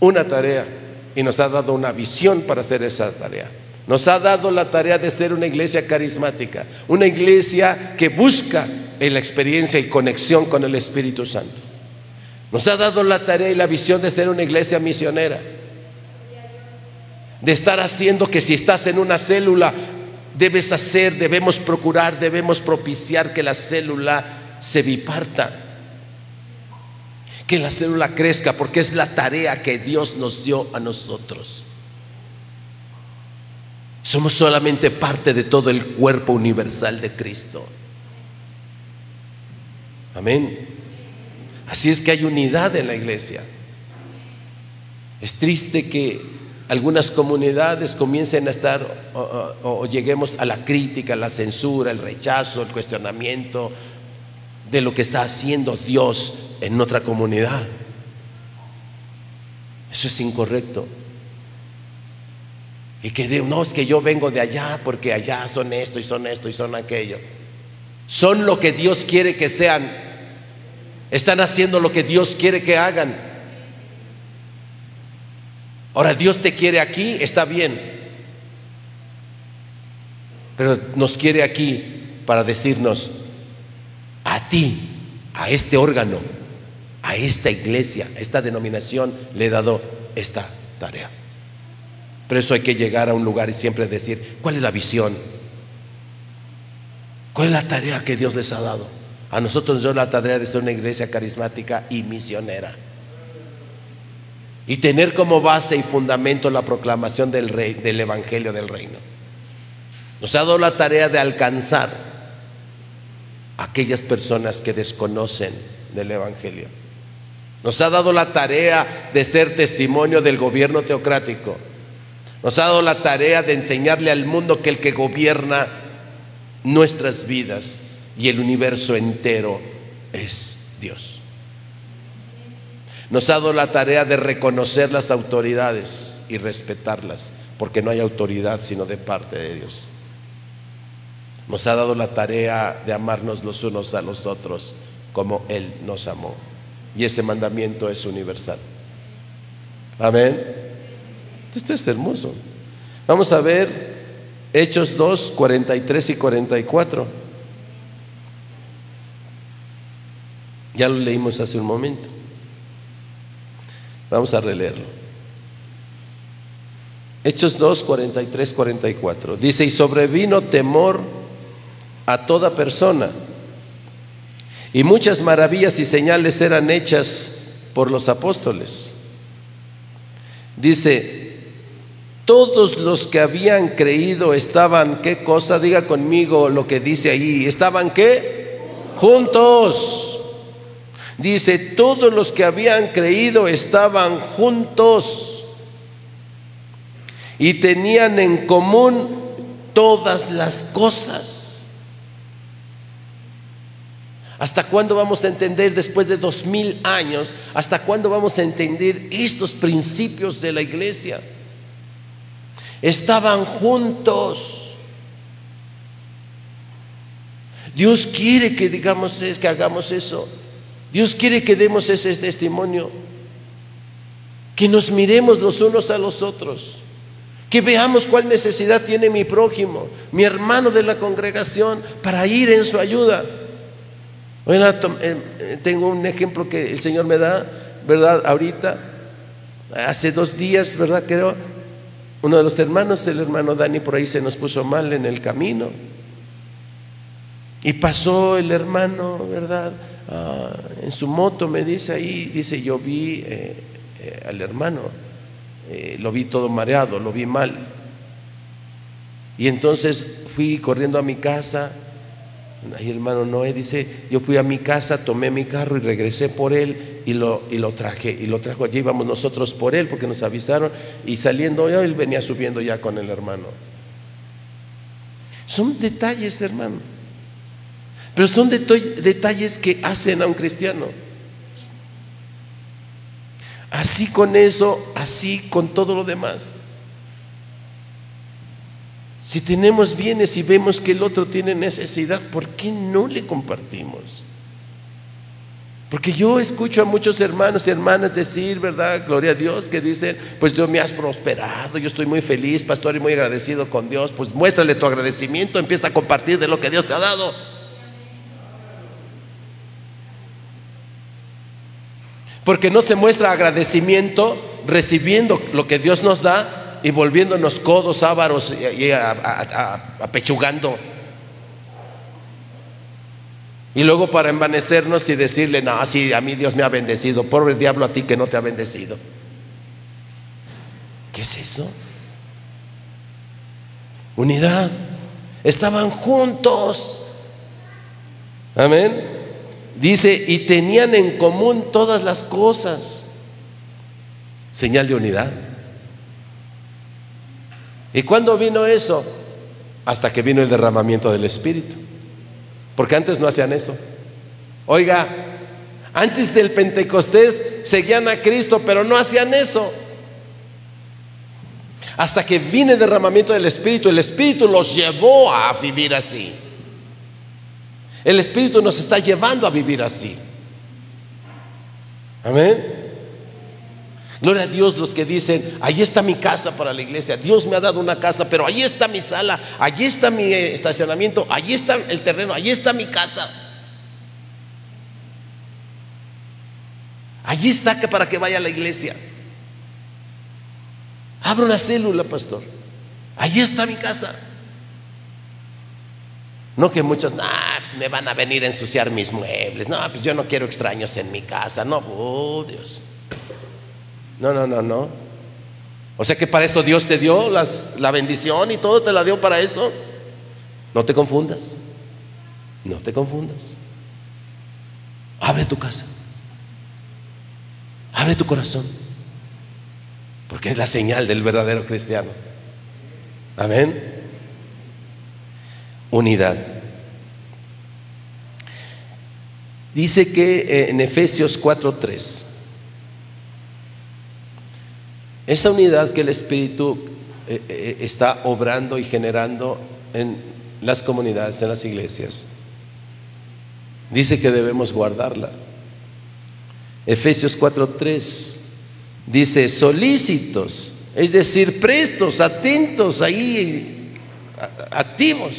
una tarea y nos ha dado una visión para hacer esa tarea. Nos ha dado la tarea de ser una iglesia carismática, una iglesia que busca la experiencia y conexión con el Espíritu Santo. Nos ha dado la tarea y la visión de ser una iglesia misionera. De estar haciendo que si estás en una célula, debes hacer, debemos procurar, debemos propiciar que la célula se biparta. Que la célula crezca, porque es la tarea que Dios nos dio a nosotros. Somos solamente parte de todo el cuerpo universal de Cristo. Amén. Así es que hay unidad en la iglesia. Es triste que algunas comunidades comiencen a estar o, lleguemos a la crítica, la censura, el rechazo, el cuestionamiento de lo que está haciendo Dios en otra comunidad. Eso es incorrecto. Y que no es que yo vengo de allá porque allá son esto y son esto y son aquello. Son lo que Dios quiere que sean están haciendo lo que Dios quiere que hagan. Ahora Dios te quiere aquí, está bien. Pero nos quiere aquí para decirnos, a ti, a este órgano, a esta iglesia, a esta denominación, le he dado esta tarea. Pero eso hay que llegar a un lugar y siempre decir, ¿cuál es la visión? ¿Cuál es la tarea que Dios les ha dado? A nosotros yo la tarea de ser una iglesia carismática y misionera. Y tener como base y fundamento la proclamación del, rey, del Evangelio del Reino. Nos ha dado la tarea de alcanzar a aquellas personas que desconocen del Evangelio. Nos ha dado la tarea de ser testimonio del gobierno teocrático. Nos ha dado la tarea de enseñarle al mundo que el que gobierna nuestras vidas y el universo entero es Dios. Nos ha dado la tarea de reconocer las autoridades y respetarlas, porque no hay autoridad sino de parte de Dios. Nos ha dado la tarea de amarnos los unos a los otros como Él nos amó. Y ese mandamiento es universal. Amén. Esto es hermoso. Vamos a ver Hechos 2, 43 y 44. Ya lo leímos hace un momento. Vamos a releerlo. Hechos 2, 43, 44. Dice, y sobrevino temor a toda persona. Y muchas maravillas y señales eran hechas por los apóstoles. Dice, todos los que habían creído estaban, ¿qué cosa? Diga conmigo lo que dice ahí. ¿Estaban qué? Juntos Dice, todos los que habían creído estaban juntos y tenían en común todas las cosas. ¿Hasta cuándo vamos a entender después de dos mil años? ¿Hasta cuándo vamos a entender estos principios de la iglesia? Estaban juntos. Dios quiere que digamos que hagamos eso. Dios quiere que demos ese testimonio, que nos miremos los unos a los otros, que veamos cuál necesidad tiene mi prójimo, mi hermano de la congregación, para ir en su ayuda. Bueno, eh, eh, tengo un ejemplo que el Señor me da, ¿verdad? Ahorita, hace dos días, ¿verdad? Creo, uno de los hermanos, el hermano Dani, por ahí se nos puso mal en el camino. Y pasó el hermano, ¿verdad? Ah, en su moto me dice ahí, dice, yo vi eh, al hermano, lo vi todo mareado, lo vi mal. Y entonces fui corriendo a mi casa Ahí hermano Noé dice, yo fui a mi casa, tomé mi carro y regresé por él y lo, y lo traje. Y lo trajo, allí íbamos nosotros por él porque nos avisaron y saliendo él venía subiendo ya con el hermano. Son detalles, hermano. Pero son detalles que hacen a un cristiano. Así con eso, así con todo lo demás. Si tenemos bienes y vemos que el otro tiene necesidad, ¿por qué no le compartimos? Porque yo escucho a muchos hermanos y hermanas decir, ¿verdad? Gloria a Dios, que dicen, pues Dios me has prosperado, yo estoy muy feliz, pastor, y muy agradecido con Dios. Pues muéstrale tu agradecimiento, empieza a compartir de lo que Dios te ha dado. Porque no se muestra agradecimiento recibiendo lo que Dios nos da, y volviéndonos codos, ávaros y, apechugando. Y luego para envanecernos y decirle, no, sí, a mí Dios me ha bendecido, pobre diablo a ti que no te ha bendecido. ¿Qué es eso? Unidad. Estaban juntos. Amén. Dice, y tenían en común todas las cosas. Señal de unidad. ¿Y cuándo vino eso? Hasta que vino el derramamiento del Espíritu. Porque antes no hacían eso. Oiga, antes del Pentecostés seguían a Cristo, pero no hacían eso. Hasta que vino el derramamiento del Espíritu, el Espíritu los llevó a vivir así. El Espíritu nos está llevando a vivir así. Amén. Gloria a Dios los que dicen, ahí está mi casa para la iglesia, Dios me ha dado una casa, pero ahí está mi sala, allí está mi estacionamiento, allí está el terreno, allí está mi casa. Allí está que para que vaya a la iglesia. Abra una célula, pastor. Allí está mi casa. No que muchos, no, pues me van a venir a ensuciar mis muebles. No, pues yo no quiero extraños en mi casa. No, oh Dios. No, no, no, no. O sea que para esto Dios te dio la bendición y todo te la dio para eso. No te confundas. No te confundas. Abre tu casa. Abre tu corazón. Porque es la señal del verdadero cristiano. Amén. Unidad. Dice que eh, en Efesios 4:3 esa unidad que el Espíritu eh, eh, está obrando y generando en las comunidades, en las iglesias, dice que debemos guardarla. Efesios 4:3 dice solícitos, es decir, prestos, atentos ahí, activos,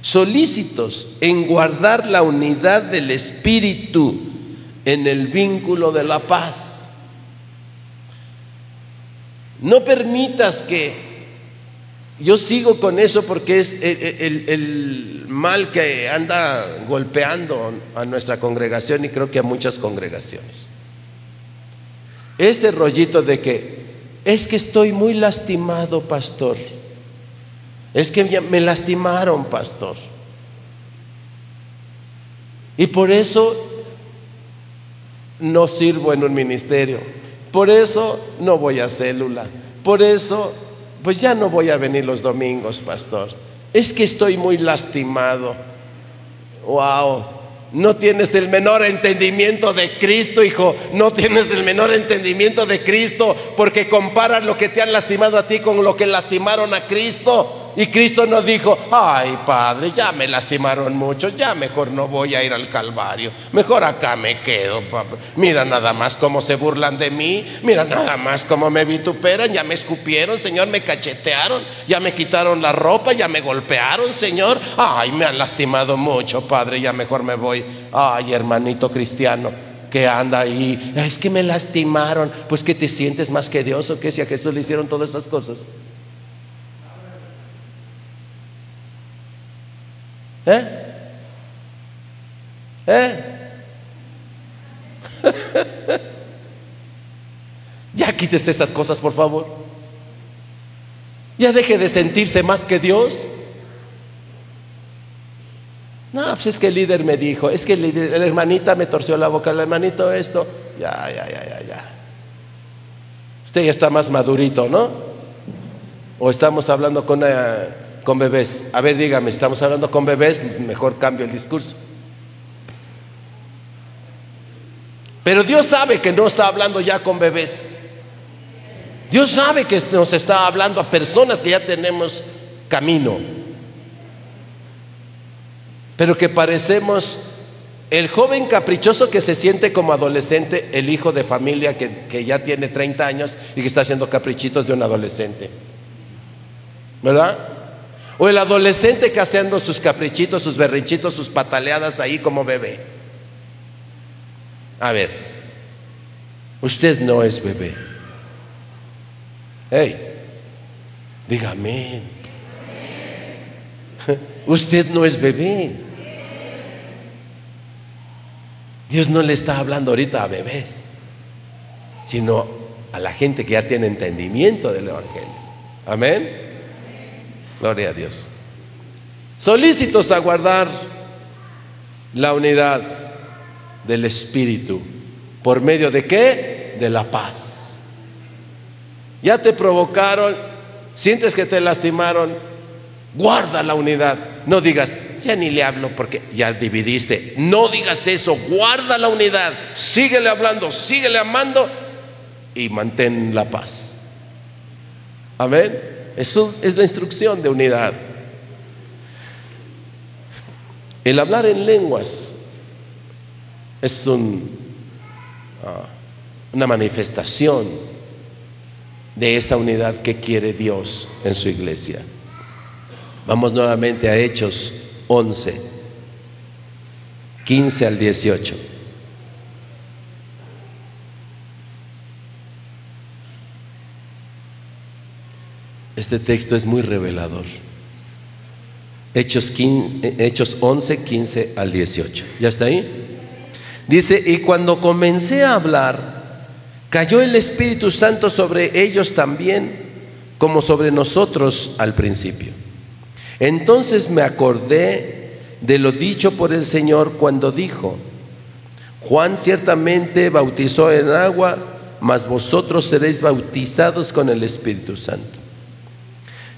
solícitos en guardar la unidad del Espíritu en el vínculo de la paz. No permitas que yo sigo con eso porque es el, mal que anda golpeando a nuestra congregación y creo que a muchas congregaciones. Este rollito de que es que estoy muy lastimado, pastor. Es que me lastimaron, pastor. Y por eso no sirvo en un ministerio. Por eso no voy a célula. Por eso, pues ya no voy a venir los domingos, pastor. Es que estoy muy lastimado. Wow. No tienes el menor entendimiento de Cristo, hijo. No tienes el menor entendimiento de Cristo porque comparas lo que te han lastimado a ti con lo que lastimaron a Cristo. Y Cristo nos dijo, ay Padre, ya me lastimaron mucho, ya mejor no voy a ir al Calvario, mejor acá me quedo. Mira nada más cómo se burlan de mí, mira nada más cómo me vituperan, ya me escupieron, Señor, me cachetearon, ya me quitaron la ropa, ya me golpearon, Señor. Ay, me han lastimado mucho, Padre, ya mejor me voy. Ay, hermanito cristiano que anda ahí, es que me lastimaron, pues que te sientes más que Dios o que si a Jesús le hicieron todas esas cosas. ¿Eh? ¿Eh? ya quítese esas cosas, por favor. Ya deje de sentirse más que Dios. No, pues es que el líder me dijo, es que el líder, la hermanita me torció la boca, el hermanito esto. Ya, ya, ya, ya, ya. Usted ya está más madurito, ¿no? O estamos hablando con, eh, con bebés. A ver, dígame, estamos hablando con bebés, mejor cambio el discurso. Pero Dios sabe que no está hablando ya con bebés. Dios sabe que nos está hablando a personas que ya tenemos camino. Pero que parecemos el joven caprichoso que se siente como adolescente, el hijo de familia que, que, ya tiene 30 años y que está haciendo caprichitos de un adolescente. ¿Verdad? O el adolescente que sus caprichitos, sus berrinchitos, sus pataleadas ahí como bebé. A ver, usted no es bebé. Hey, dígame. Usted no es bebé. Dios no le está hablando ahorita a bebés, sino a la gente que ya tiene entendimiento del Evangelio. Amén. Gloria a Dios. Solícitos a guardar la unidad del Espíritu. ¿Por medio de qué? De la paz. Ya te provocaron, sientes que te lastimaron, guarda la unidad. No digas, ya ni le hablo porque ya dividiste. No digas eso, guarda la unidad, síguele hablando, síguele amando y mantén la paz. Amén. Eso es la instrucción de unidad. El hablar en lenguas es uh, una manifestación de esa unidad que quiere Dios en su iglesia. Vamos nuevamente a Hechos 11, 15 al 18. Este texto es muy revelador. Hechos, 15, Hechos 11, 15 al 18. ¿Ya está ahí? Dice, y cuando comencé a hablar, cayó el Espíritu Santo sobre ellos también, como sobre nosotros al principio. Entonces me acordé de lo dicho por el Señor cuando dijo, Juan ciertamente bautizó en agua, mas vosotros seréis bautizados con el Espíritu Santo.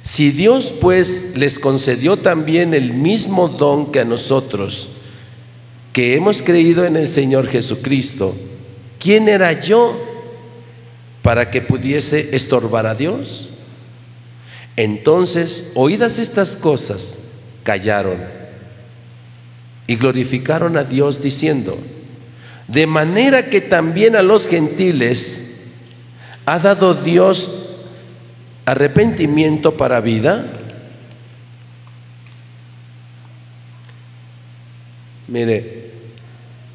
Si Dios pues les concedió también el mismo don que a nosotros, que hemos creído en el Señor Jesucristo, ¿quién era yo para que pudiese estorbar a Dios? Entonces, oídas estas cosas, callaron y glorificaron a Dios diciendo, de manera que también a los gentiles ha dado Dios arrepentimiento para vida. Mire,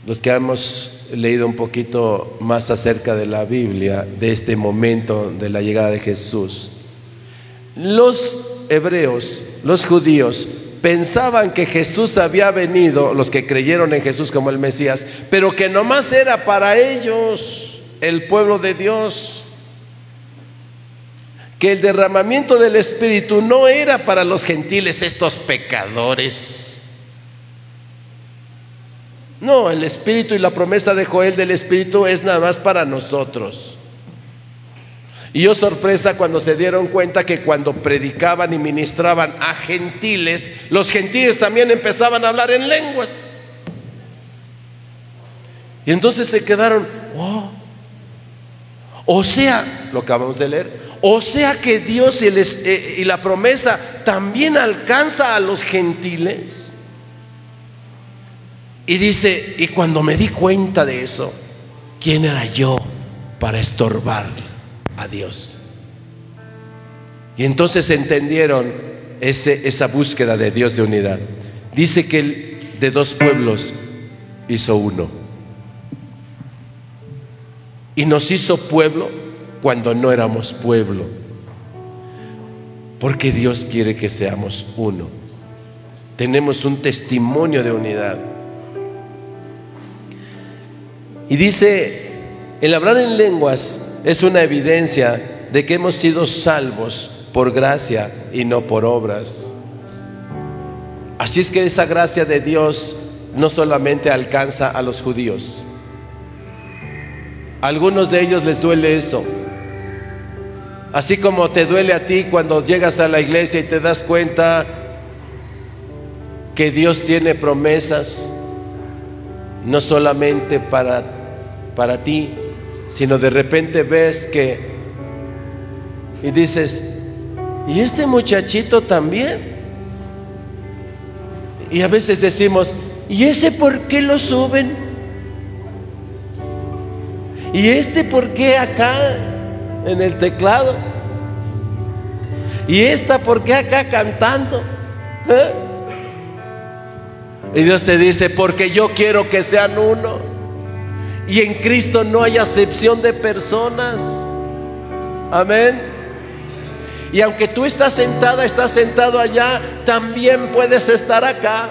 los que hemos leído un poquito más acerca de la Biblia, de este momento de la llegada de Jesús, los hebreos, los judíos, pensaban que Jesús había venido, los que creyeron en Jesús como el Mesías, pero que nomás era para ellos, el pueblo de Dios. Que el derramamiento del Espíritu no era para los gentiles, estos pecadores. No, el Espíritu y la promesa de Joel del Espíritu es nada más para nosotros. Y yo sorpresa cuando se dieron cuenta que cuando predicaban y ministraban a gentiles, los gentiles también empezaban a hablar en lenguas. Y entonces se quedaron, oh, o sea, lo acabamos de leer, o sea que Dios eh, y la promesa también alcanza a los gentiles. Y dice, y cuando me di cuenta de eso, ¿quién era yo para estorbarle? a Dios. Y entonces entendieron ese, esa búsqueda de Dios de unidad. Dice que él de dos pueblos hizo uno. Y nos hizo pueblo cuando no éramos pueblo. Porque Dios quiere que seamos uno. Tenemos un testimonio de unidad. Y dice, el hablar en lenguas es una evidencia de que hemos sido salvos por gracia y no por obras. Así es que esa gracia de Dios no solamente alcanza a los judíos. A algunos de ellos les duele eso. Así como te duele a ti cuando llegas a la iglesia y te das cuenta que Dios tiene promesas, no solamente para, para ti, sino de repente ves que y dices, ¿y este muchachito también? Y a veces decimos, ¿y ese por qué lo suben? ¿Y este por qué acá en el teclado? ¿Y esta por qué acá cantando? ¿Eh? Y Dios te dice, porque yo quiero que sean uno. Y en Cristo no hay acepción de personas. Amén. Y aunque tú estás sentada, estás sentado allá, también puedes estar acá.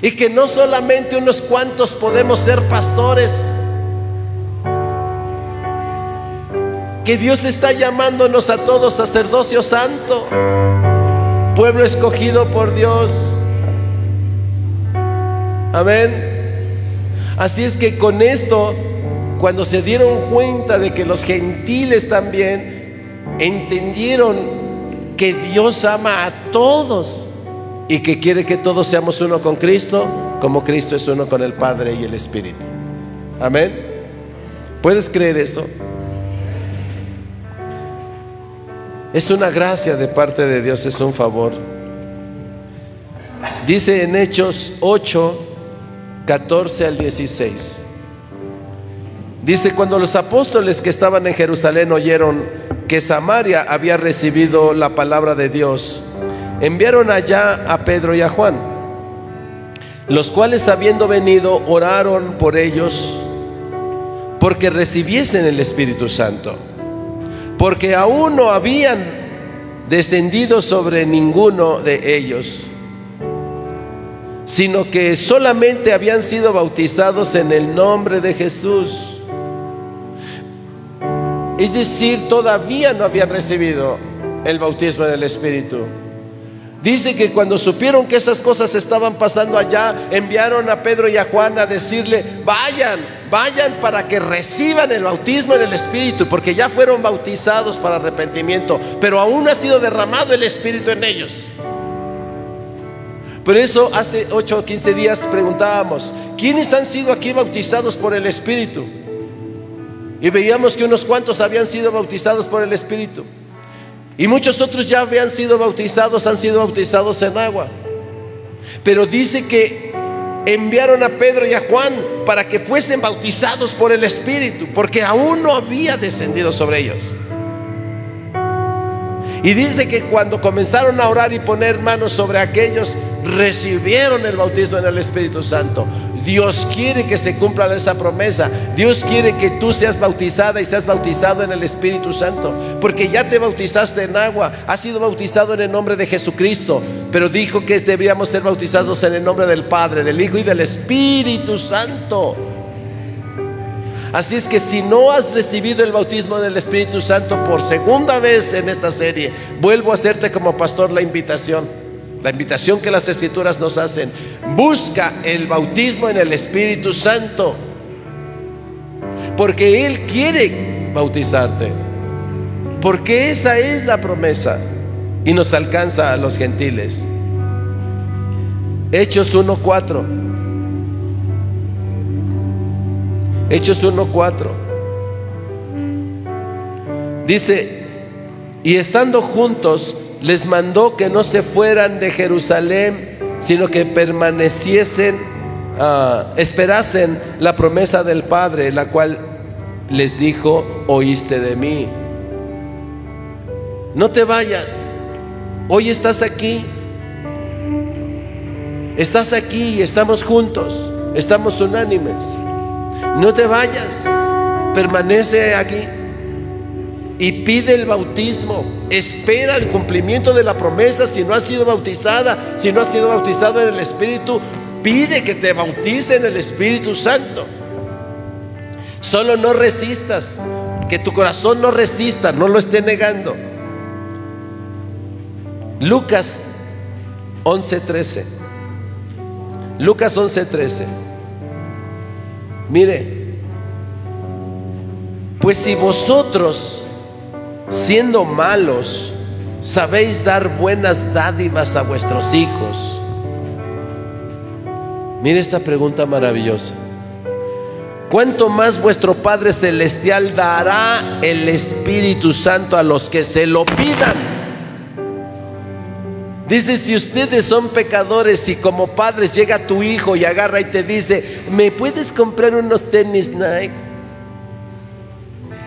Y que no solamente unos cuantos podemos ser pastores. Que Dios está llamándonos a todos sacerdocio santo, pueblo escogido por Dios. Amén. Así es que con esto, cuando se dieron cuenta de que los gentiles también entendieron que Dios ama a todos y que quiere que todos seamos uno con Cristo, como Cristo es uno con el Padre y el Espíritu. Amén. ¿Puedes creer eso? Es una gracia de parte de Dios, es un favor. Dice en Hechos 8, 14 al 16. Dice, cuando los apóstoles que estaban en Jerusalén oyeron que Samaria había recibido la palabra de Dios, enviaron allá a Pedro y a Juan, los cuales habiendo venido oraron por ellos porque recibiesen el Espíritu Santo, porque aún no habían descendido sobre ninguno de ellos sino que solamente habían sido bautizados en el nombre de Jesús. Es decir, todavía no habían recibido el bautismo en el Espíritu. Dice que cuando supieron que esas cosas estaban pasando allá, enviaron a Pedro y a Juan a decirle, vayan, vayan para que reciban el bautismo en el Espíritu, porque ya fueron bautizados para arrepentimiento, pero aún ha sido derramado el Espíritu en ellos. Por eso hace 8 o 15 días preguntábamos, ¿quiénes han sido aquí bautizados por el Espíritu? Y veíamos que unos cuantos habían sido bautizados por el Espíritu. Y muchos otros ya habían sido bautizados, han sido bautizados en agua. Pero dice que enviaron a Pedro y a Juan para que fuesen bautizados por el Espíritu, porque aún no había descendido sobre ellos. Y dice que cuando comenzaron a orar y poner manos sobre aquellos, recibieron el bautismo en el Espíritu Santo. Dios quiere que se cumpla esa promesa. Dios quiere que tú seas bautizada y seas bautizado en el Espíritu Santo. Porque ya te bautizaste en agua, has sido bautizado en el nombre de Jesucristo. Pero dijo que deberíamos ser bautizados en el nombre del Padre, del Hijo y del Espíritu Santo. Así es que si no has recibido el bautismo del Espíritu Santo por segunda vez en esta serie, vuelvo a hacerte como pastor la invitación. La invitación que las escrituras nos hacen. Busca el bautismo en el Espíritu Santo. Porque Él quiere bautizarte. Porque esa es la promesa. Y nos alcanza a los gentiles. Hechos 1.4. Hechos 1.4. Dice, y estando juntos, les mandó que no se fueran de Jerusalén, sino que permaneciesen, ah, esperasen la promesa del Padre, la cual les dijo, oíste de mí. No te vayas, hoy estás aquí, estás aquí y estamos juntos, estamos unánimes. No te vayas, permanece aquí y pide el bautismo. Espera el cumplimiento de la promesa si no has sido bautizada, si no has sido bautizado en el Espíritu, pide que te bautice en el Espíritu Santo. Solo no resistas, que tu corazón no resista, no lo esté negando. Lucas 11:13. Lucas 11:13. Mire, pues si vosotros, siendo malos, sabéis dar buenas dádivas a vuestros hijos, mire esta pregunta maravillosa. ¿Cuánto más vuestro Padre Celestial dará el Espíritu Santo a los que se lo pidan? Dice, si ustedes son pecadores y como padres llega tu hijo y agarra y te dice, ¿me puedes comprar unos tenis Nike?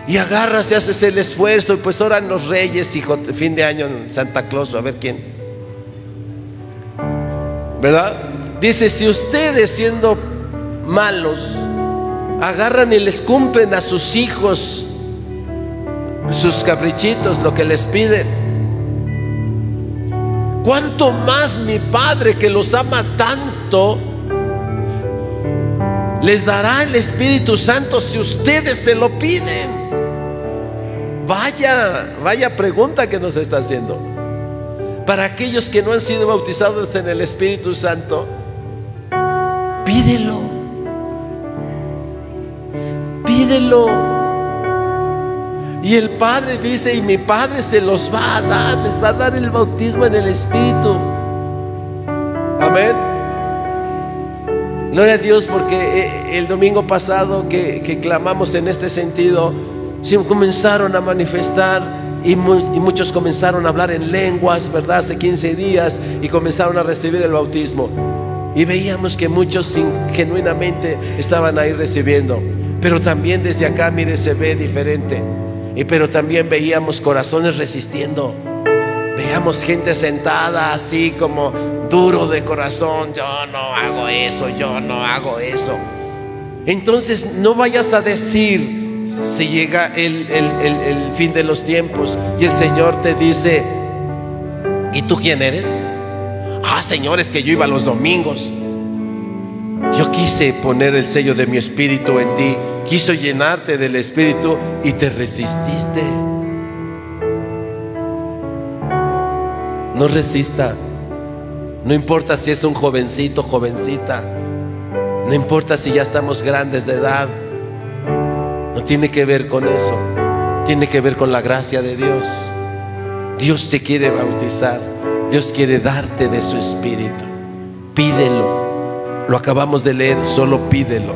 Y agarras y haces el esfuerzo, y pues oran los reyes, hijo, fin de año Santa Claus, a ver quién. ¿Verdad? Dice, si ustedes siendo malos, agarran y les cumplen a sus hijos sus caprichitos, lo que les piden ¿Cuánto más mi Padre que los ama tanto les dará el Espíritu Santo si ustedes se lo piden? Vaya, vaya pregunta que nos está haciendo. Para aquellos que no han sido bautizados en el Espíritu Santo, pídelo. Pídelo. Y el Padre dice, y mi Padre se los va a dar, les va a dar el bautismo en el Espíritu. Amén. Gloria a Dios porque eh, el domingo pasado que, clamamos en este sentido, comenzaron a manifestar y, y, muchos comenzaron a hablar en lenguas, ¿verdad? Hace 15 días y comenzaron a recibir el bautismo. Y veíamos que muchos genuinamente estaban ahí recibiendo. Pero también desde acá, mire, se ve diferente. Y pero también veíamos corazones resistiendo. Veíamos gente sentada así como duro de corazón. Yo no hago eso, yo no hago eso. Entonces no vayas a decir si llega el, el fin de los tiempos y el Señor te dice, ¿y tú quién eres? Ah, Señor, es que yo iba los domingos. Quise poner el sello de mi espíritu en ti quiso llenarte del Espíritu y te resististe. No resista. No importa si es un jovencito, jovencita. No importa si ya estamos grandes de edad. No tiene que ver con eso. Tiene que ver con la gracia de Dios. Dios te quiere bautizar. Dios quiere darte de su espíritu. Pídelo. Lo acabamos de leer, solo pídelo.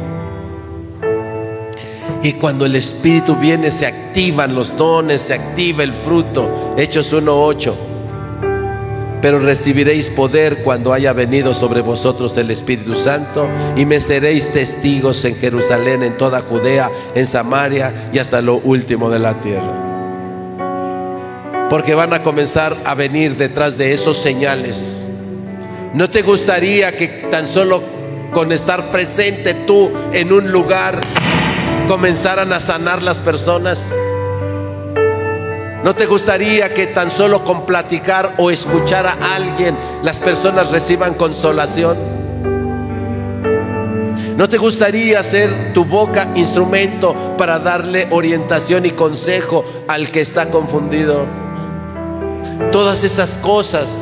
Y cuando el Espíritu viene se activan los dones, se activa el fruto. Hechos 1.8. Pero recibiréis poder cuando haya venido sobre vosotros el Espíritu Santo y me seréis testigos en Jerusalén, en toda Judea, en Samaria y hasta lo último de la tierra. Porque van a comenzar a venir detrás de esos señales. ¿No te gustaría que tan solo con estar presente tú en un lugar comenzaran a sanar las personas? ¿No te gustaría que tan solo con platicar o escuchar a alguien las personas reciban consolación? ¿No te gustaría ser tu boca instrumento para darle orientación y consejo al que está confundido? Todas esas cosas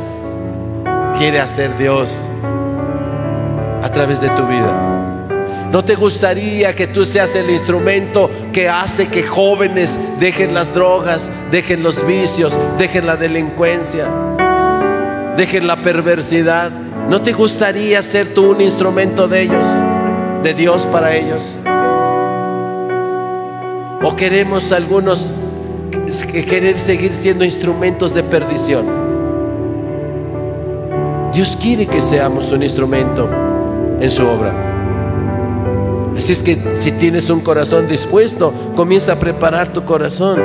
quiere hacer Dios a través de tu vida. ¿No te gustaría que tú seas el instrumento que hace que jóvenes dejen las drogas, dejen los vicios, dejen la delincuencia, dejen la perversidad? ¿No te gustaría ser tú un instrumento de ellos, de Dios para ellos? ¿O queremos algunos querer seguir siendo instrumentos de perdición? Dios quiere que seamos un instrumento en su obra. Así es que si tienes un corazón dispuesto, comienza a preparar tu corazón.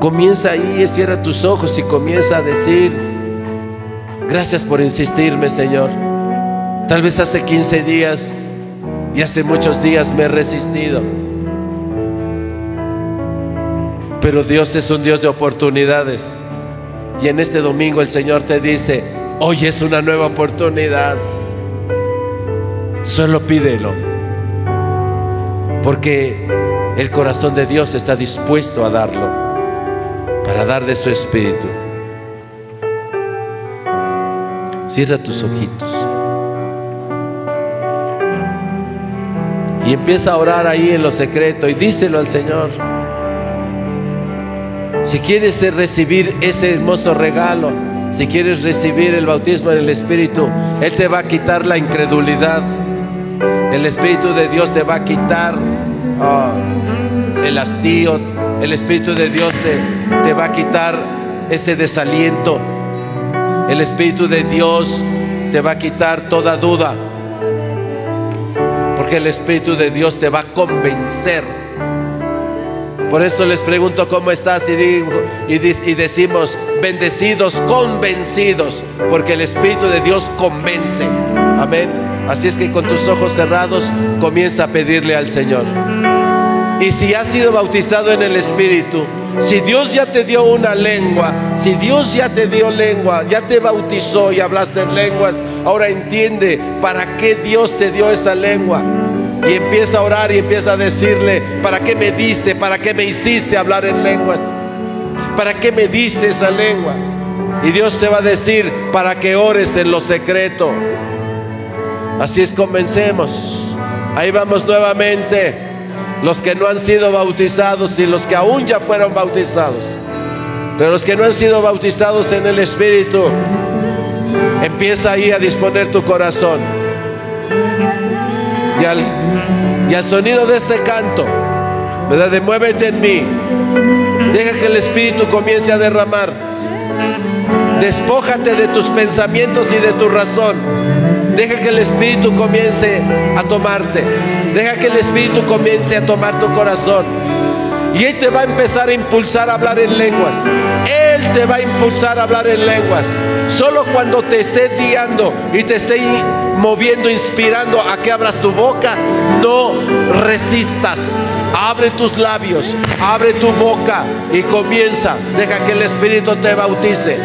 Comienza ahí, cierra tus ojos y comienza a decir, gracias por insistirme, Señor. Tal vez hace 15 días y hace muchos días me he resistido. Pero Dios es un Dios de oportunidades. Y en este domingo el Señor te dice, hoy es una nueva oportunidad. Solo pídelo. Porque el corazón de Dios está dispuesto a darlo. Para dar de su espíritu. Cierra tus ojitos. Y empieza a orar ahí en lo secreto y díselo al Señor. Si quieres recibir ese hermoso regalo, si quieres recibir el bautismo en el Espíritu, Él te va a quitar la incredulidad. El Espíritu de Dios te va a quitar ah, el hastío. El Espíritu de Dios te, te va a quitar ese desaliento. El Espíritu de Dios te va a quitar toda duda. Porque el Espíritu de Dios te va a convencer por esto les pregunto cómo estás y, y, decimos, bendecidos, convencidos, porque el Espíritu de Dios convence. Amén. Así es que con tus ojos cerrados comienza a pedirle al Señor. Y si has sido bautizado en el Espíritu, si Dios ya te dio una lengua, si Dios ya te dio lengua, ya te bautizó y hablaste en lenguas, ahora entiende para qué Dios te dio esa lengua y empieza a orar y empieza a decirle, ¿para qué me diste? ¿Para qué me hiciste hablar en lenguas? ¿Para qué me diste esa lengua? Y Dios te va a decir, para que ores en lo secreto. Así es, comencemos. Ahí vamos nuevamente. Los que no han sido bautizados y los que aún ya fueron bautizados. Pero los que no han sido bautizados en el Espíritu, empieza ahí a disponer tu corazón. Y al y al sonido de este canto, ¿verdad? De muévete en mí. Deja que el Espíritu comience a derramar. Despójate de tus pensamientos y de tu razón. Deja que el Espíritu comience a tomarte. Deja que el Espíritu comience a tomar tu corazón. Y Él te va a empezar a impulsar a hablar en lenguas. Él te va a impulsar a hablar en lenguas. Solo cuando te esté guiando y te esté moviendo, inspirando a que abras tu boca, no resistas. Abre tus labios, abre tu boca y comienza. Deja que el Espíritu te bautice.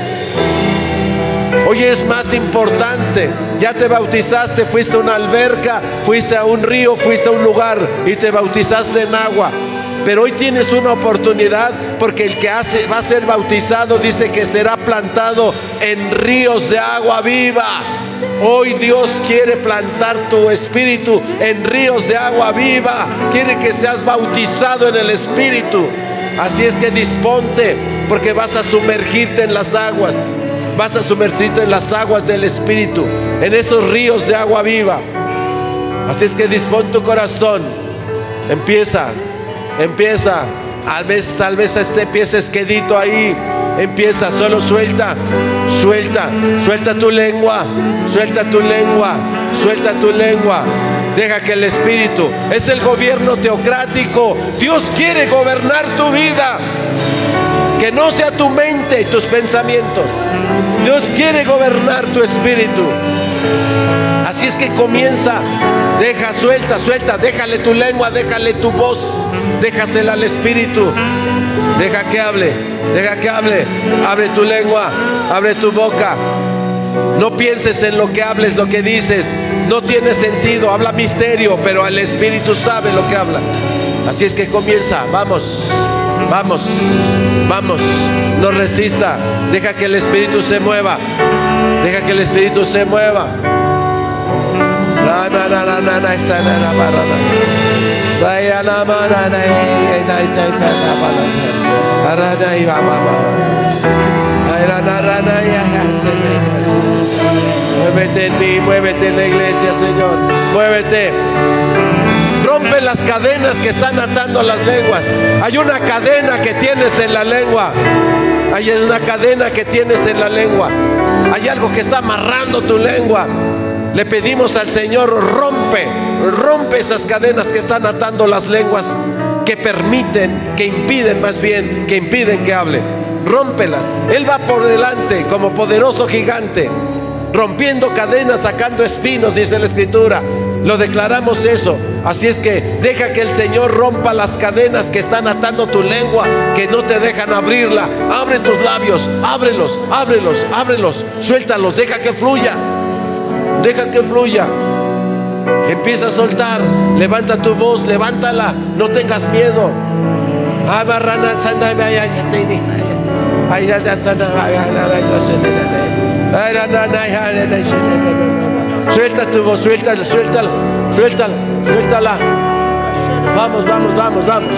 Hoy es más importante. Ya te bautizaste, fuiste a una alberca, fuiste a un río, fuiste a un lugar y te bautizaste en agua. Pero hoy tienes una oportunidad porque el que hace, va a ser bautizado dice que será plantado en ríos de agua viva. Hoy Dios quiere plantar tu espíritu en ríos de agua viva. Quiere que seas bautizado en el espíritu. Así es que disponte porque vas a sumergirte en las aguas. Vas a sumergirte en las aguas del espíritu, en esos ríos de agua viva. Así es que dispón tu corazón. Empieza, empieza. Tal vez, tal vez este pie esquedito ahí. Empieza, solo suelta, suelta, suelta tu lengua, suelta tu lengua, suelta tu lengua. Deja que el Espíritu, es el gobierno teocrático. Dios quiere gobernar tu vida. Que no sea tu mente y tus pensamientos. Dios quiere gobernar tu espíritu. Así es que comienza. Deja, suelta, suelta. Déjale tu lengua, déjale tu voz. Déjasela al espíritu. Deja que hable, deja que hable. Abre tu lengua, abre tu boca. No pienses en lo que hables, lo que dices. No tiene sentido, habla misterio, pero el Espíritu sabe lo que habla. Así es que comienza, vamos, vamos, vamos. No resista, deja que el Espíritu se mueva. Deja que el Espíritu se mueva. Muévete en mí, muévete en la iglesia, Señor. Muévete. Rompe las cadenas que están atando las lenguas. Hay una cadena que tienes en la lengua. Hay una cadena que tienes en la lengua. Hay algo que está amarrando tu lengua. Le pedimos al Señor, rompe, rompe esas cadenas que están atando las lenguas, que permiten, que impiden más bien, que impiden que hable. Rómpelas. Él va por delante como poderoso gigante, rompiendo cadenas, sacando espinos, dice la Escritura. Lo declaramos eso. Así es que deja que el Señor rompa las cadenas que están atando tu lengua, que no te dejan abrirla. Abre tus labios, ábrelos, ábrelos, ábrelos, suéltalos, deja que fluya. Deja que fluya. Empieza a soltar. Levanta tu voz, levántala. No tengas miedo. Suelta tu voz, suéltala, suéltala, suéltala, suéltala. Vamos, vamos, vamos, vamos.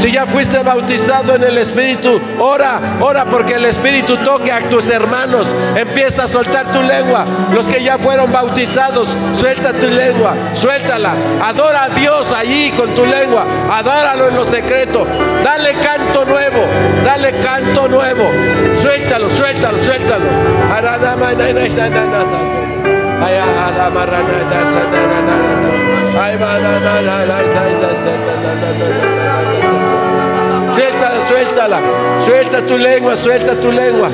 Si ya fuiste bautizado en el Espíritu, ora, ora porque el Espíritu toque a tus hermanos. Empieza a soltar tu lengua. Los que ya fueron bautizados, suelta tu lengua, suéltala. Adora a Dios allí con tu lengua. Adóralo en lo secreto. Dale canto nuevo, dale canto nuevo. Suéltalo, suéltalo, suéltalo. Suéltala. Suelta tu lengua, suelta tu lengua.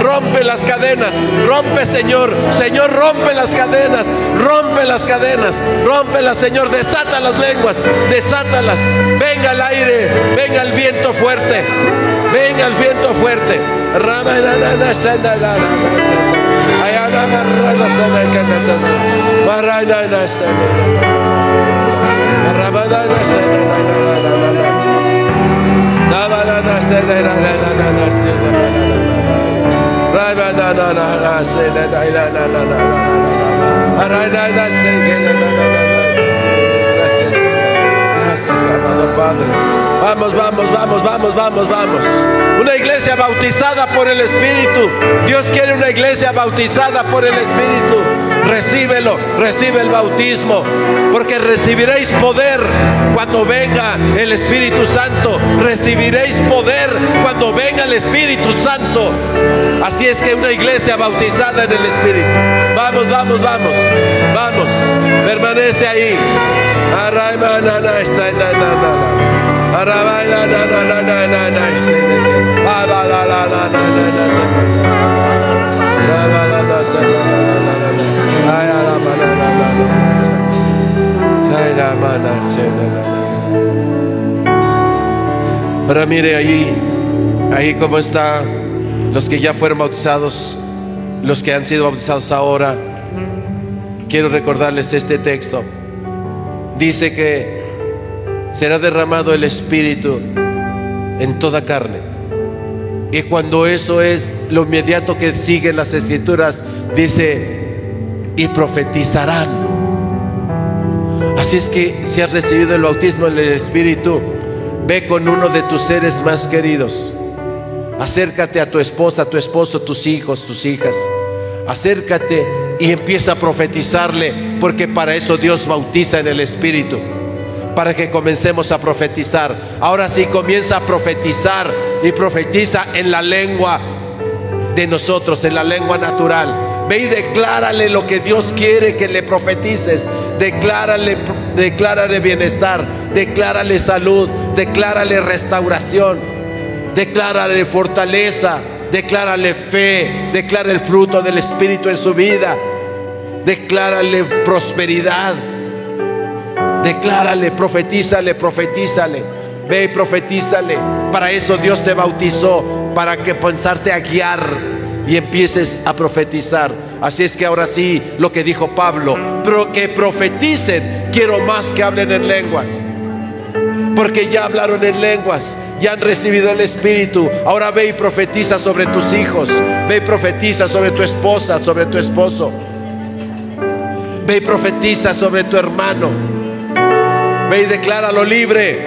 Rompe las cadenas, rompe Señor, Señor rompe las cadenas, rompe las cadenas, rompelas Señor, desata las lenguas, desátalas. Venga el aire, venga el viento fuerte, venga el viento fuerte. Gracias, amado Padre. Vamos, vamos, vamos, vamos, vamos, vamos. Una iglesia bautizada por el Espíritu. Dios quiere una iglesia bautizada por el Espíritu. Recíbelo, recibe el bautismo, porque recibiréis poder cuando venga el Espíritu Santo. Recibiréis poder cuando venga el Espíritu Santo. Así es que una iglesia bautizada en el Espíritu. Vamos, vamos, vamos, vamos. Permanece ahí. Ahora mire ahí, ahí como está los que ya fueron bautizados, los que han sido bautizados ahora. Quiero recordarles este texto. Dice que será derramado el Espíritu en toda carne. Y cuando eso es lo inmediato que sigue en las escrituras, dice, y profetizarán. Así es que si has recibido el bautismo en el Espíritu, ve con uno de tus seres más queridos. Acércate a tu esposa, a tu esposo, tus hijos, tus hijas. Acércate y empieza a profetizarle, porque para eso Dios bautiza en el Espíritu, para que comencemos a profetizar. Ahora sí comienza a profetizar y profetiza en la lengua de nosotros, en la lengua natural. Ve y declárale lo que Dios quiere que le profetices. Declárale, declárale bienestar, declárale salud, declárale restauración, declárale fortaleza, declárale fe, declara el fruto del Espíritu en su vida, declárale prosperidad, declárale, profetízale, profetízale, ve y profetízale. Para eso Dios te bautizó, para que pensarte a guiar y empieces a profetizar. Así es que ahora sí, lo que dijo Pablo, que profeticen, quiero más que hablen en lenguas. Porque ya hablaron en lenguas, ya han recibido el Espíritu. Ahora ve y profetiza sobre tus hijos, ve y profetiza sobre tu esposa, sobre tu esposo. Ve y profetiza sobre tu hermano. Ve y decláralo libre.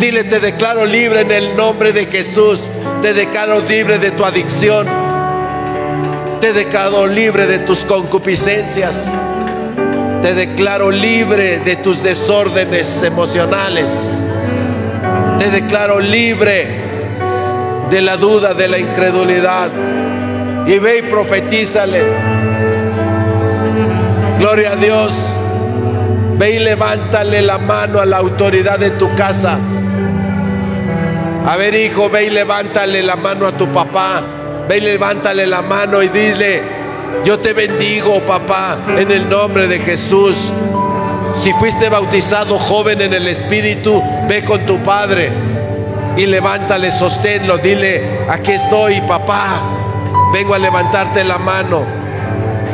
Dile, te declaro libre en el nombre de Jesús. Te declaro libre de tu adicción. Te declaro libre de tus concupiscencias. Te declaro libre de tus desórdenes emocionales. Te declaro libre de la duda, de la incredulidad. Y ve y profetízale. Gloria a Dios. Ve y levántale la mano a la autoridad de tu casa. A ver, hijo, ve y levántale la mano a tu papá. Ve y levántale la mano y dile, yo te bendigo, papá, en el nombre de Jesús. Si fuiste bautizado joven en el Espíritu, ve con tu padre y levántale, sosténlo, dile, aquí estoy, papá. Vengo a levantarte la mano.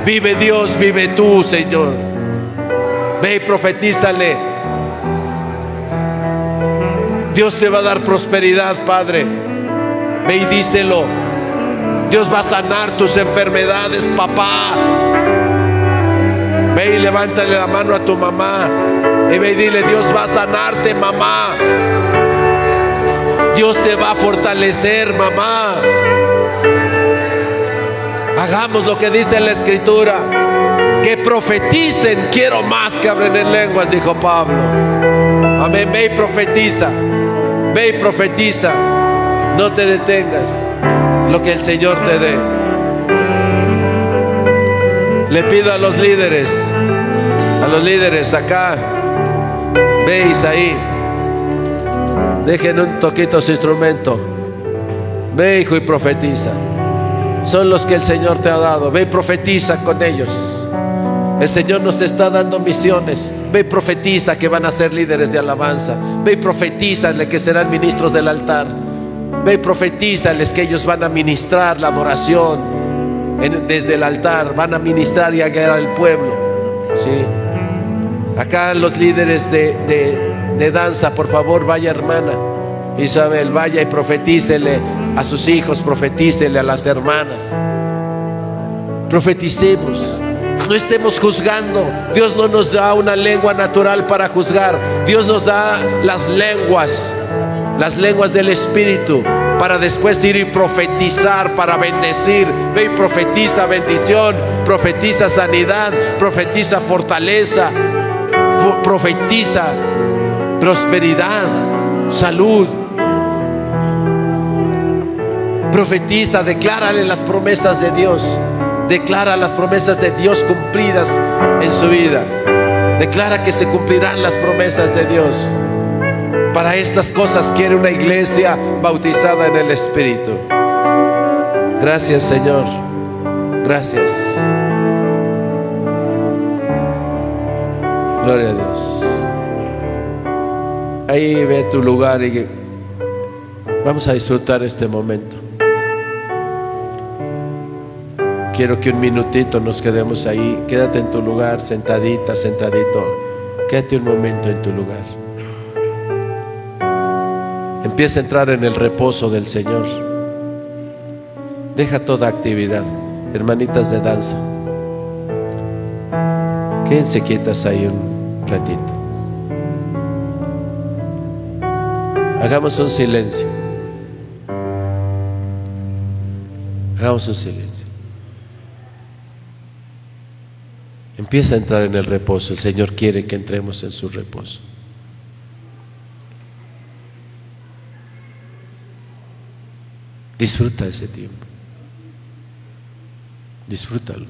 Vive Dios, vive tú, Señor. Ve y profetízale. Dios te va a dar prosperidad, Padre. Ve y díselo. Dios va a sanar tus enfermedades, papá. Ve y levántale la mano a tu mamá. Y ve y dile, Dios va a sanarte, mamá. Dios te va a fortalecer, mamá. Hagamos lo que dice la escritura. Que profeticen, quiero más que abren en lenguas, dijo Pablo. Amén, ve y profetiza. Ve y profetiza. No te detengas. Lo que el Señor te dé. Le pido a los líderes, a los líderes acá, veis ahí, dejen un toquito su instrumento. Ve, hijo, y profetiza. Son los que el Señor te ha dado. Ve y profetiza con ellos. El Señor nos está dando misiones. Ve y profetiza que van a ser líderes de alabanza. Ve y profetízale que serán ministros del altar. Ve y profetízales que ellos van a ministrar la adoración desde el altar. Van a ministrar y a guiar al pueblo. ¿sí? Acá los líderes de, de danza, por favor, vaya hermana. Isabel, vaya y profetícele a sus hijos, profetícele a las hermanas. Profeticemos. No estemos juzgando. Dios no nos da una lengua natural para juzgar. Dios nos da las lenguas, las lenguas del Espíritu, para después ir y profetizar, para bendecir. Ve y profetiza bendición, profetiza sanidad, profetiza fortaleza, profetiza prosperidad, salud. Profetiza, declárale las promesas de Dios. Declara las promesas de Dios cumplidas en su vida. Declara que se cumplirán las promesas de Dios. Para estas cosas quiere una iglesia bautizada en el Espíritu. Gracias Señor. Gracias. Gloria a Dios. Ahí ve tu lugar y vamos a disfrutar este momento. Quiero que un minutito nos quedemos ahí. Quédate en tu lugar, sentadita, sentadito. Quédate un momento en tu lugar. Empieza a entrar en el reposo del Señor. Deja toda actividad. Hermanitas de danza. Quédense quietas ahí un ratito. Hagamos un silencio. Hagamos un silencio. Empieza a entrar en el reposo. El Señor quiere que entremos en su reposo. Disfruta ese tiempo. Disfrútalo.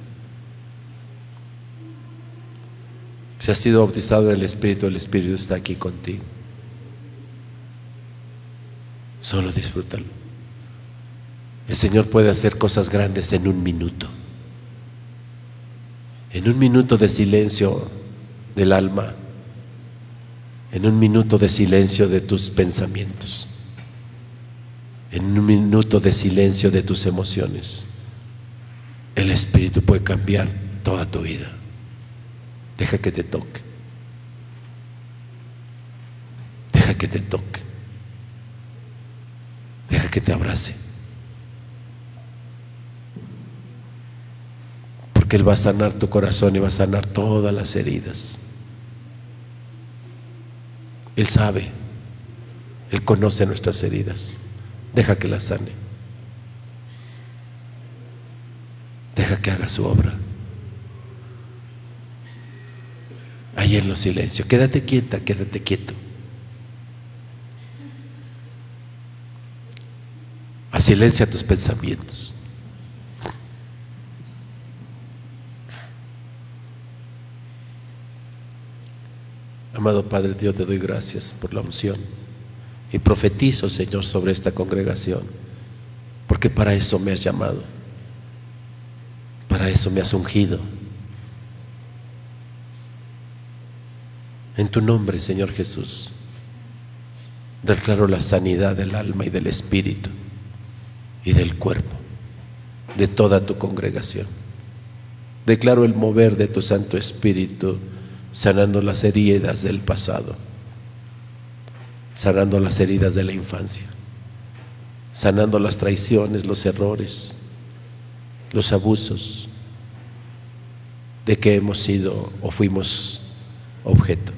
Si has sido bautizado en el Espíritu, el Espíritu está aquí contigo. Solo disfrútalo. El Señor puede hacer cosas grandes en un minuto en un minuto de silencio del alma, en un minuto de silencio de tus pensamientos, en un minuto de silencio de tus emociones, el Espíritu puede cambiar toda tu vida. Deja que te toque. Deja que te toque. Deja que te abrace. Porque Él va a sanar tu corazón y va a sanar todas las heridas. Él sabe, Él conoce nuestras heridas. Deja que las sane. Deja que haga su obra. Ahí en los silencios. Quédate quieta, quédate quieto. A silencia tus pensamientos. Amado Padre, Dios, te doy gracias por la unción. Y profetizo, Señor, sobre esta congregación. Porque para eso me has llamado. Para eso me has ungido. En tu nombre, Señor Jesús, declaro la sanidad del alma y del espíritu y del cuerpo de toda tu congregación. Declaro el mover de tu Santo Espíritu sanando las heridas del pasado, sanando las heridas de la infancia, sanando las traiciones, los errores, los abusos de que hemos sido o fuimos objeto.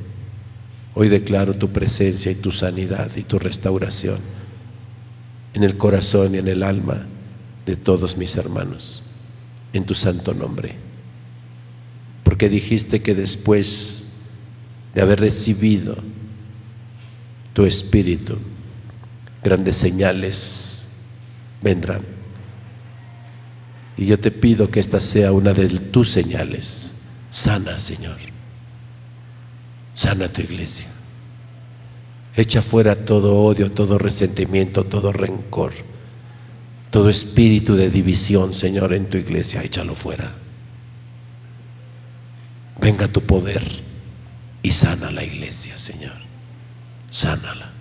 Hoy declaro tu presencia y tu sanidad y tu restauración en el corazón y en el alma de todos mis hermanos, en tu santo nombre. Porque dijiste que después de haber recibido tu espíritu, grandes señales vendrán. Y yo te pido que esta sea una de tus señales. Sana, Señor. Sana tu iglesia. Echa fuera todo odio, todo resentimiento, todo rencor, todo espíritu de división, Señor, en tu iglesia. Échalo fuera. Venga tu poder y sana la iglesia, Señor. Sánala.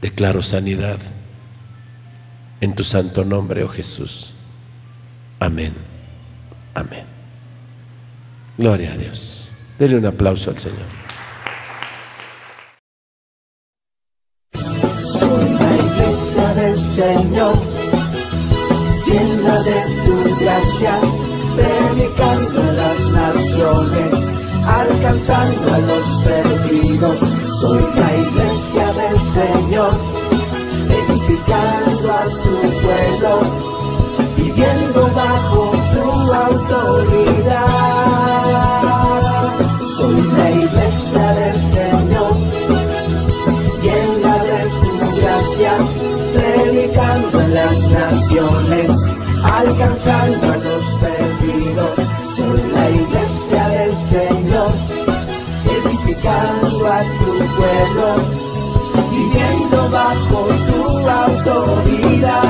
Declaro sanidad en tu santo nombre, oh Jesús. Amén. Amén. Gloria a Dios. Dele un aplauso al Señor. Iglesia del Señor, llena de tu gracia, predicando naciones, alcanzando a los perdidos. Soy la iglesia del Señor, edificando a tu pueblo, viviendo bajo tu autoridad. Soy la iglesia del Señor llena de tu gracia, predicando en las naciones, alcanzando a los perdidos la iglesia del Señor, edificando a tu pueblo, viviendo bajo tu autoridad.